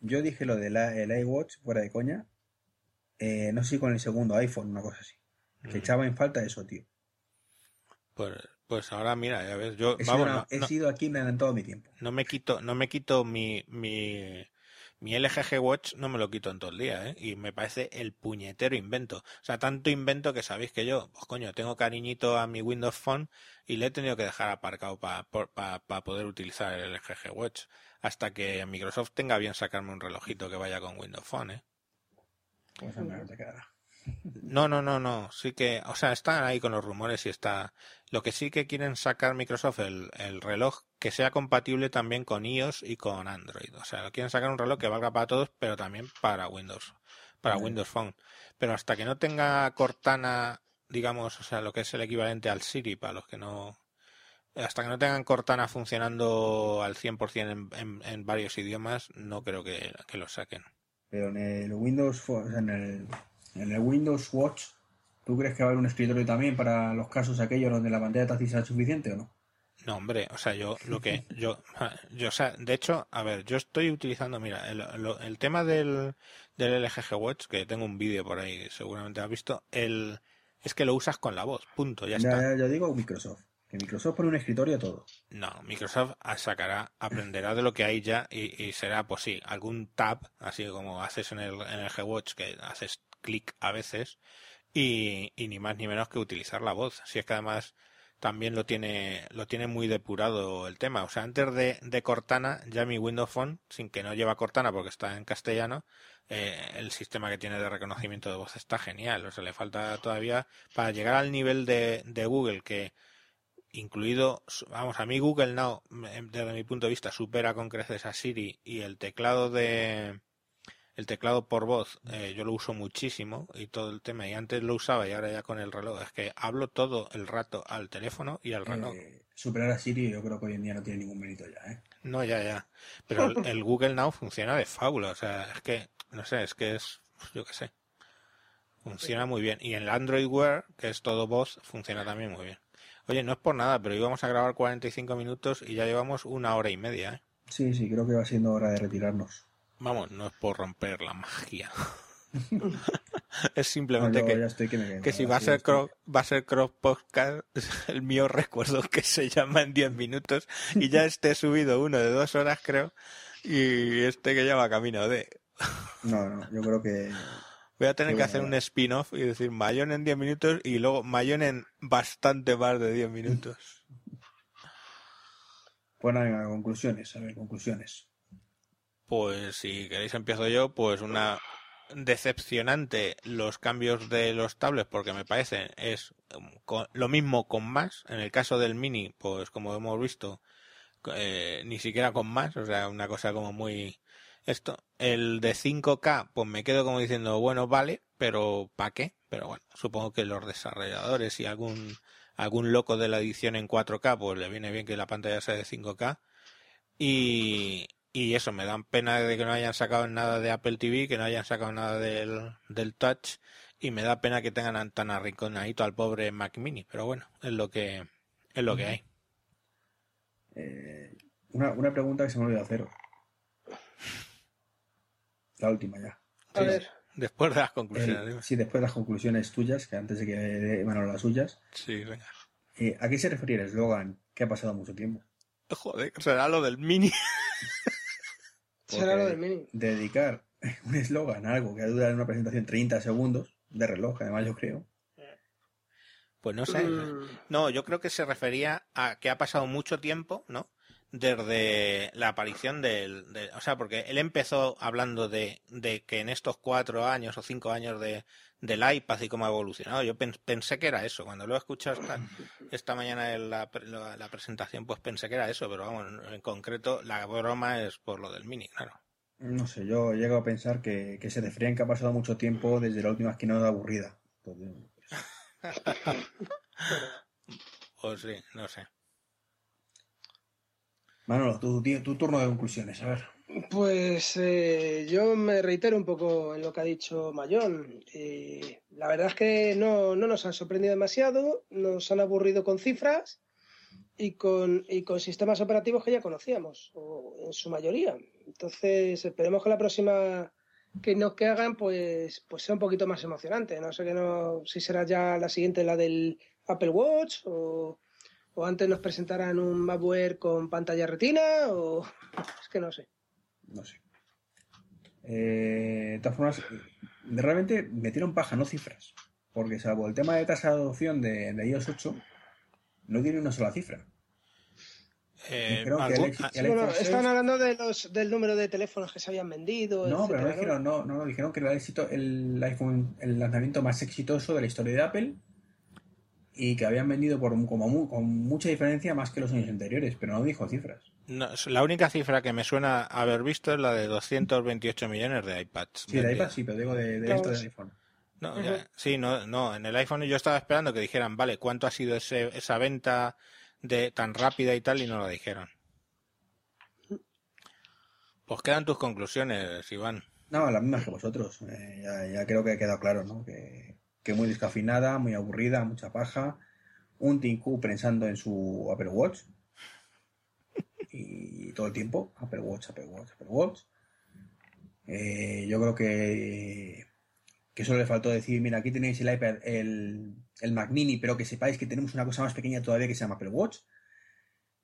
Yo dije lo del iWatch, fuera de coña, eh, no sé si con el segundo iPhone, una cosa así. Que mm. echaba en falta eso, tío. Pues, pues ahora mira, ya ves, yo he, sido, he sido aquí en todo mi tiempo. No me quito, no me quito mi, mi, mi LG Watch no me lo quito en todo el día, ¿eh? Y me parece el puñetero invento. O sea, tanto invento que sabéis que yo, pues coño, tengo cariñito a mi Windows Phone y le he tenido que dejar aparcado para pa, poder utilizar el LG Watch. Hasta que Microsoft tenga bien sacarme un relojito que vaya con Windows Phone, ¿eh? Pues te quedará. No, no, no, no. Sí que, o sea, están ahí con los rumores y está. Lo que sí que quieren sacar Microsoft el, el reloj que sea compatible también con iOS y con Android. O sea, quieren sacar un reloj que valga para todos, pero también para Windows, para Windows Phone. Pero hasta que no tenga Cortana, digamos, o sea, lo que es el equivalente al Siri para los que no, hasta que no tengan Cortana funcionando al 100% en, en, en varios idiomas, no creo que, que lo saquen. Pero en el Windows, en el en el Windows Watch, ¿tú crees que va a haber un escritorio también para los casos aquellos donde la pantalla táctil sea suficiente o no? No, hombre, o sea, yo lo que yo <laughs> yo o sea, de hecho, a ver, yo estoy utilizando, mira, el, el tema del del LG Watch que tengo un vídeo por ahí, seguramente has visto, el es que lo usas con la voz, punto, ya, está. Ya, yo digo Microsoft. Microsoft pone un escritorio todo. No, Microsoft sacará, aprenderá de lo que hay ya y, y será, pues sí, algún tab, así como haces en el, en el G-Watch, que haces clic a veces y, ni más ni menos que utilizar la voz. Si es que además también lo tiene, lo tiene muy depurado el tema. O sea, antes de, de Cortana, ya mi Windows Phone, sin que no lleva Cortana porque está en castellano, eh, el sistema que tiene de reconocimiento de voz está genial. O sea, le falta todavía para llegar al nivel de, de Google que incluido, vamos, a mí Google Now, desde mi punto de vista, supera con creces a Siri y el teclado de, el teclado por voz eh, yo lo uso muchísimo y todo el tema y antes lo usaba y ahora ya con el reloj es que hablo todo el rato al teléfono y al reloj. Eh, superar a Siri yo creo que hoy en día no tiene ningún mérito ya ¿eh? no ya ya. Pero el, Google Now funciona de fábula o sea es que no sé es que es yo qué sé. Funciona muy bien. Y en el Android Wear que es todo voz funciona también muy bien oye no es por nada pero íbamos a grabar 45 minutos y ya llevamos una hora y media ¿eh? sí sí creo que va siendo hora de retirarnos Vamos, no es por romper la magia. <laughs> es simplemente que, que, si va a ser cross, va a ser cross podcast, <laughs> el mío recuerdo que se llama en 10 minutos y ya esté subido uno de dos horas creo y este que ya va camino de. no, no, yo creo que Voy a tener que hacer un spin-off y decir Mayón en 10 minutos y luego Mayón en bastante más de 10 minutos. <laughs> Bueno, venga, conclusiones, a ver, conclusiones. Pues si queréis empiezo yo, pues una decepcionante los cambios de los tablets porque me parecen es lo mismo con más. En el caso del mini, pues como hemos visto, eh, ni siquiera con más, o sea, una cosa como muy esto. El de 5K, pues me quedo como diciendo, bueno, vale, pero ¿para qué? Pero bueno, supongo que los desarrolladores y algún algún loco de la edición en 4K, pues le viene bien que la pantalla sea de 5K. Y, y eso, me dan pena de que no hayan sacado nada de Apple TV, que no hayan sacado nada del, del Touch, y me da pena que tengan tan arrinconadito al pobre Mac Mini, pero bueno, es lo que, es lo que hay. Eh, una, una pregunta que se me olvidó hacer. La última ya. A ver. Después de las conclusiones. sí, después de las conclusiones tuyas, que antes de que bueno, las suyas. Sí, venga. Eh, ¿A qué se refería el eslogan que ha pasado mucho tiempo? Joder, será lo del mini. <laughs> Será lo del mini. Dedicar <laughs> un eslogan a algo que dura en una presentación 30 segundos, de reloj, además yo creo. Pues no sé. Mm. No, yo creo que se refería a que ha pasado mucho tiempo, ¿no? Desde la aparición del, o sea, porque él empezó hablando de, de, que en estos cuatro años o cinco años de, del iPad y cómo ha evolucionado, yo pensé que era eso. Cuando lo he escuchado esta, esta mañana en la, la, presentación, pues pensé que era eso, pero vamos, en concreto la broma es por lo del mini, claro. No sé, yo llego a pensar que, que se defrían que ha pasado mucho tiempo desde la última esquina aburrida. <laughs> <laughs> pues sí, no sé. Manolo, tu, tu turno de conclusiones, a ver. Pues eh, yo me reitero un poco en lo que ha dicho Mayón. Eh, la verdad es que no, nos han sorprendido demasiado, nos han aburrido con cifras y con, y con sistemas operativos que ya conocíamos, o en su mayoría. Entonces, esperemos que la próxima que nos que hagan pues, pues sea un poquito más emocionante. No sé que no, si será ya la siguiente, la del Apple Watch, o o antes nos presentaran un MacBook con pantalla retina, o <laughs> es que no sé. No sé. Eh, de todas formas, realmente metieron paja, no cifras. Porque salvo el tema de tasa de adopción de, iOS 8, no tiene una sola cifra. Eh, están hablando de los, del número de teléfonos que se habían vendido. No, pero no dijeron, no, no, dijeron que era el, éxito, el iPhone, el lanzamiento más exitoso de la historia de Apple y que habían vendido por como con mucha diferencia más que los años anteriores, pero no dijo cifras. No, la única cifra que me suena haber visto es la de 228 millones de iPads. Sí, de iPads sí, pero digo de, de esto de iPhone. No, sí, no, no, en el iPhone yo estaba esperando que dijeran, vale, ¿cuánto ha sido ese, esa venta de tan rápida y tal? Y no lo dijeron. Pues quedan tus conclusiones, Iván. No, las mismas que vosotros. Eh, ya, ya, creo que ha quedado claro, ¿no? Que que muy descafinada, muy aburrida, mucha paja. Un Tinku pensando en su Apple Watch. Y todo el tiempo, Apple Watch, Apple Watch, Apple Watch. Eh, yo creo que, que solo le faltó decir, mira, aquí tenéis el iPad, el, el Mac Mini, pero que sepáis que tenemos una cosa más pequeña todavía que se llama Apple Watch.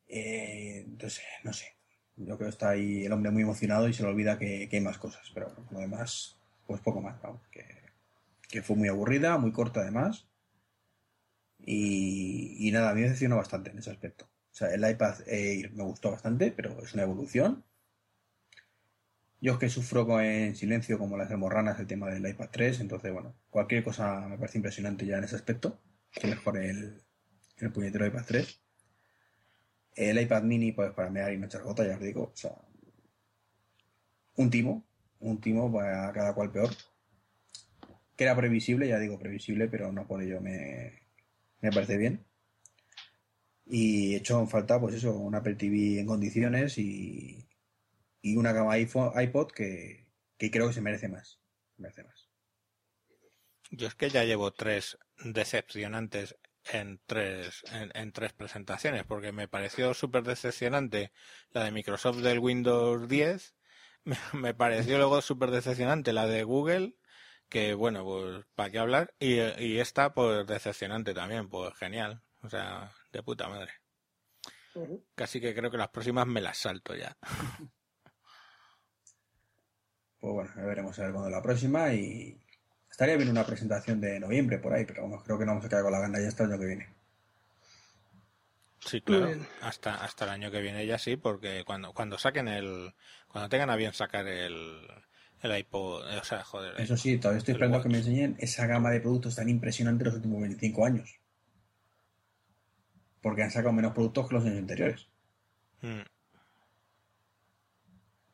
Eh, entonces, no sé. Yo creo que está ahí el hombre muy emocionado y se le olvida que, hay más cosas. Pero lo demás, pues poco más, vamos. Que que fue muy aburrida, muy corta además. Y, nada, a mí me decepcionó bastante en ese aspecto. O sea, el iPad Air me gustó bastante, pero es una evolución. Yo es que sufro en silencio como las hemorranas el tema del iPad 3, entonces bueno, cualquier cosa me parece impresionante ya en ese aspecto. Que mejor el, el puñetero iPad 3. El iPad mini, pues para mear y no echar gota, ya os digo. O sea, un timo, un timo para cada cual peor era previsible, ya digo previsible, pero no por ello me, me parece bien. Y he hecho en falta, pues eso, un Apple TV en condiciones y, y una gama iPhone, iPod que, que creo que se merece más. merece más. Yo es que ya llevo tres decepcionantes en tres, en, tres presentaciones, porque me pareció súper decepcionante la de Microsoft del Windows 10, <laughs> me pareció luego súper decepcionante la de Google que bueno, pues para qué hablar. Y, y esta, pues decepcionante también, pues genial. O sea, de puta madre. Casi que creo que las próximas me las salto ya. Pues bueno, ya veremos a ver cuándo la próxima y estaría bien una presentación de noviembre por ahí, pero vamos, creo que no vamos a quedar con la gana ya hasta el año que viene. Sí, claro. Hasta, hasta el año que viene ya sí, porque cuando, cuando saquen el, cuando tengan a bien sacar el, el iPod, o sea, joder. Eso sí, todavía estoy esperando que me enseñen esa gama de productos tan impresionante los últimos 25 años. Porque han sacado menos productos que los años anteriores. Hmm.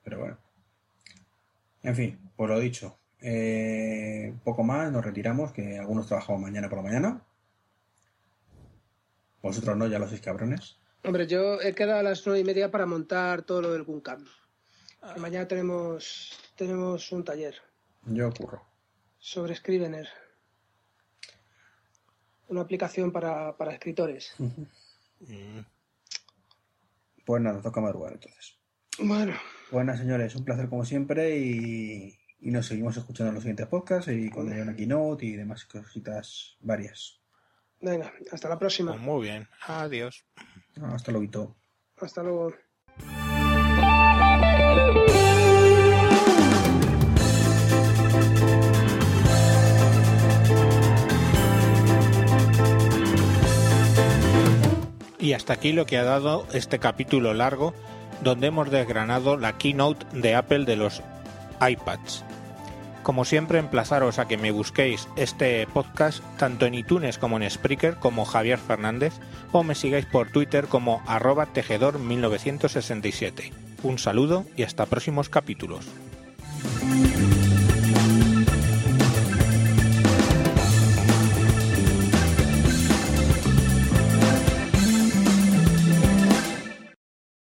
Pero bueno. En fin, por lo dicho. Eh, poco más, nos retiramos, que algunos trabajamos mañana por la mañana. Vosotros no, ya lo sois cabrones. Hombre, yo he quedado a las nueve y media para montar todo lo del Guncam. Ah. Mañana tenemos tenemos un taller. Yo ocurro. Sobre Scrivener. Una aplicación para, escritores. Pues nada, toca madrugar entonces. Bueno. Buenas señores, un placer como siempre y, nos seguimos escuchando en los siguientes podcasts y cuando haya una keynote y demás cositas varias. Venga, hasta la próxima. Pues muy bien, adiós. Hasta luego. Hasta luego. Y hasta aquí lo que ha dado este capítulo largo donde hemos desgranado la keynote de Apple de los iPads. Como siempre, emplazaros a que me busquéis este podcast tanto en iTunes como en Spreaker como Javier Fernández o me sigáis por Twitter como arroba tejedor1967. Un saludo y hasta próximos capítulos.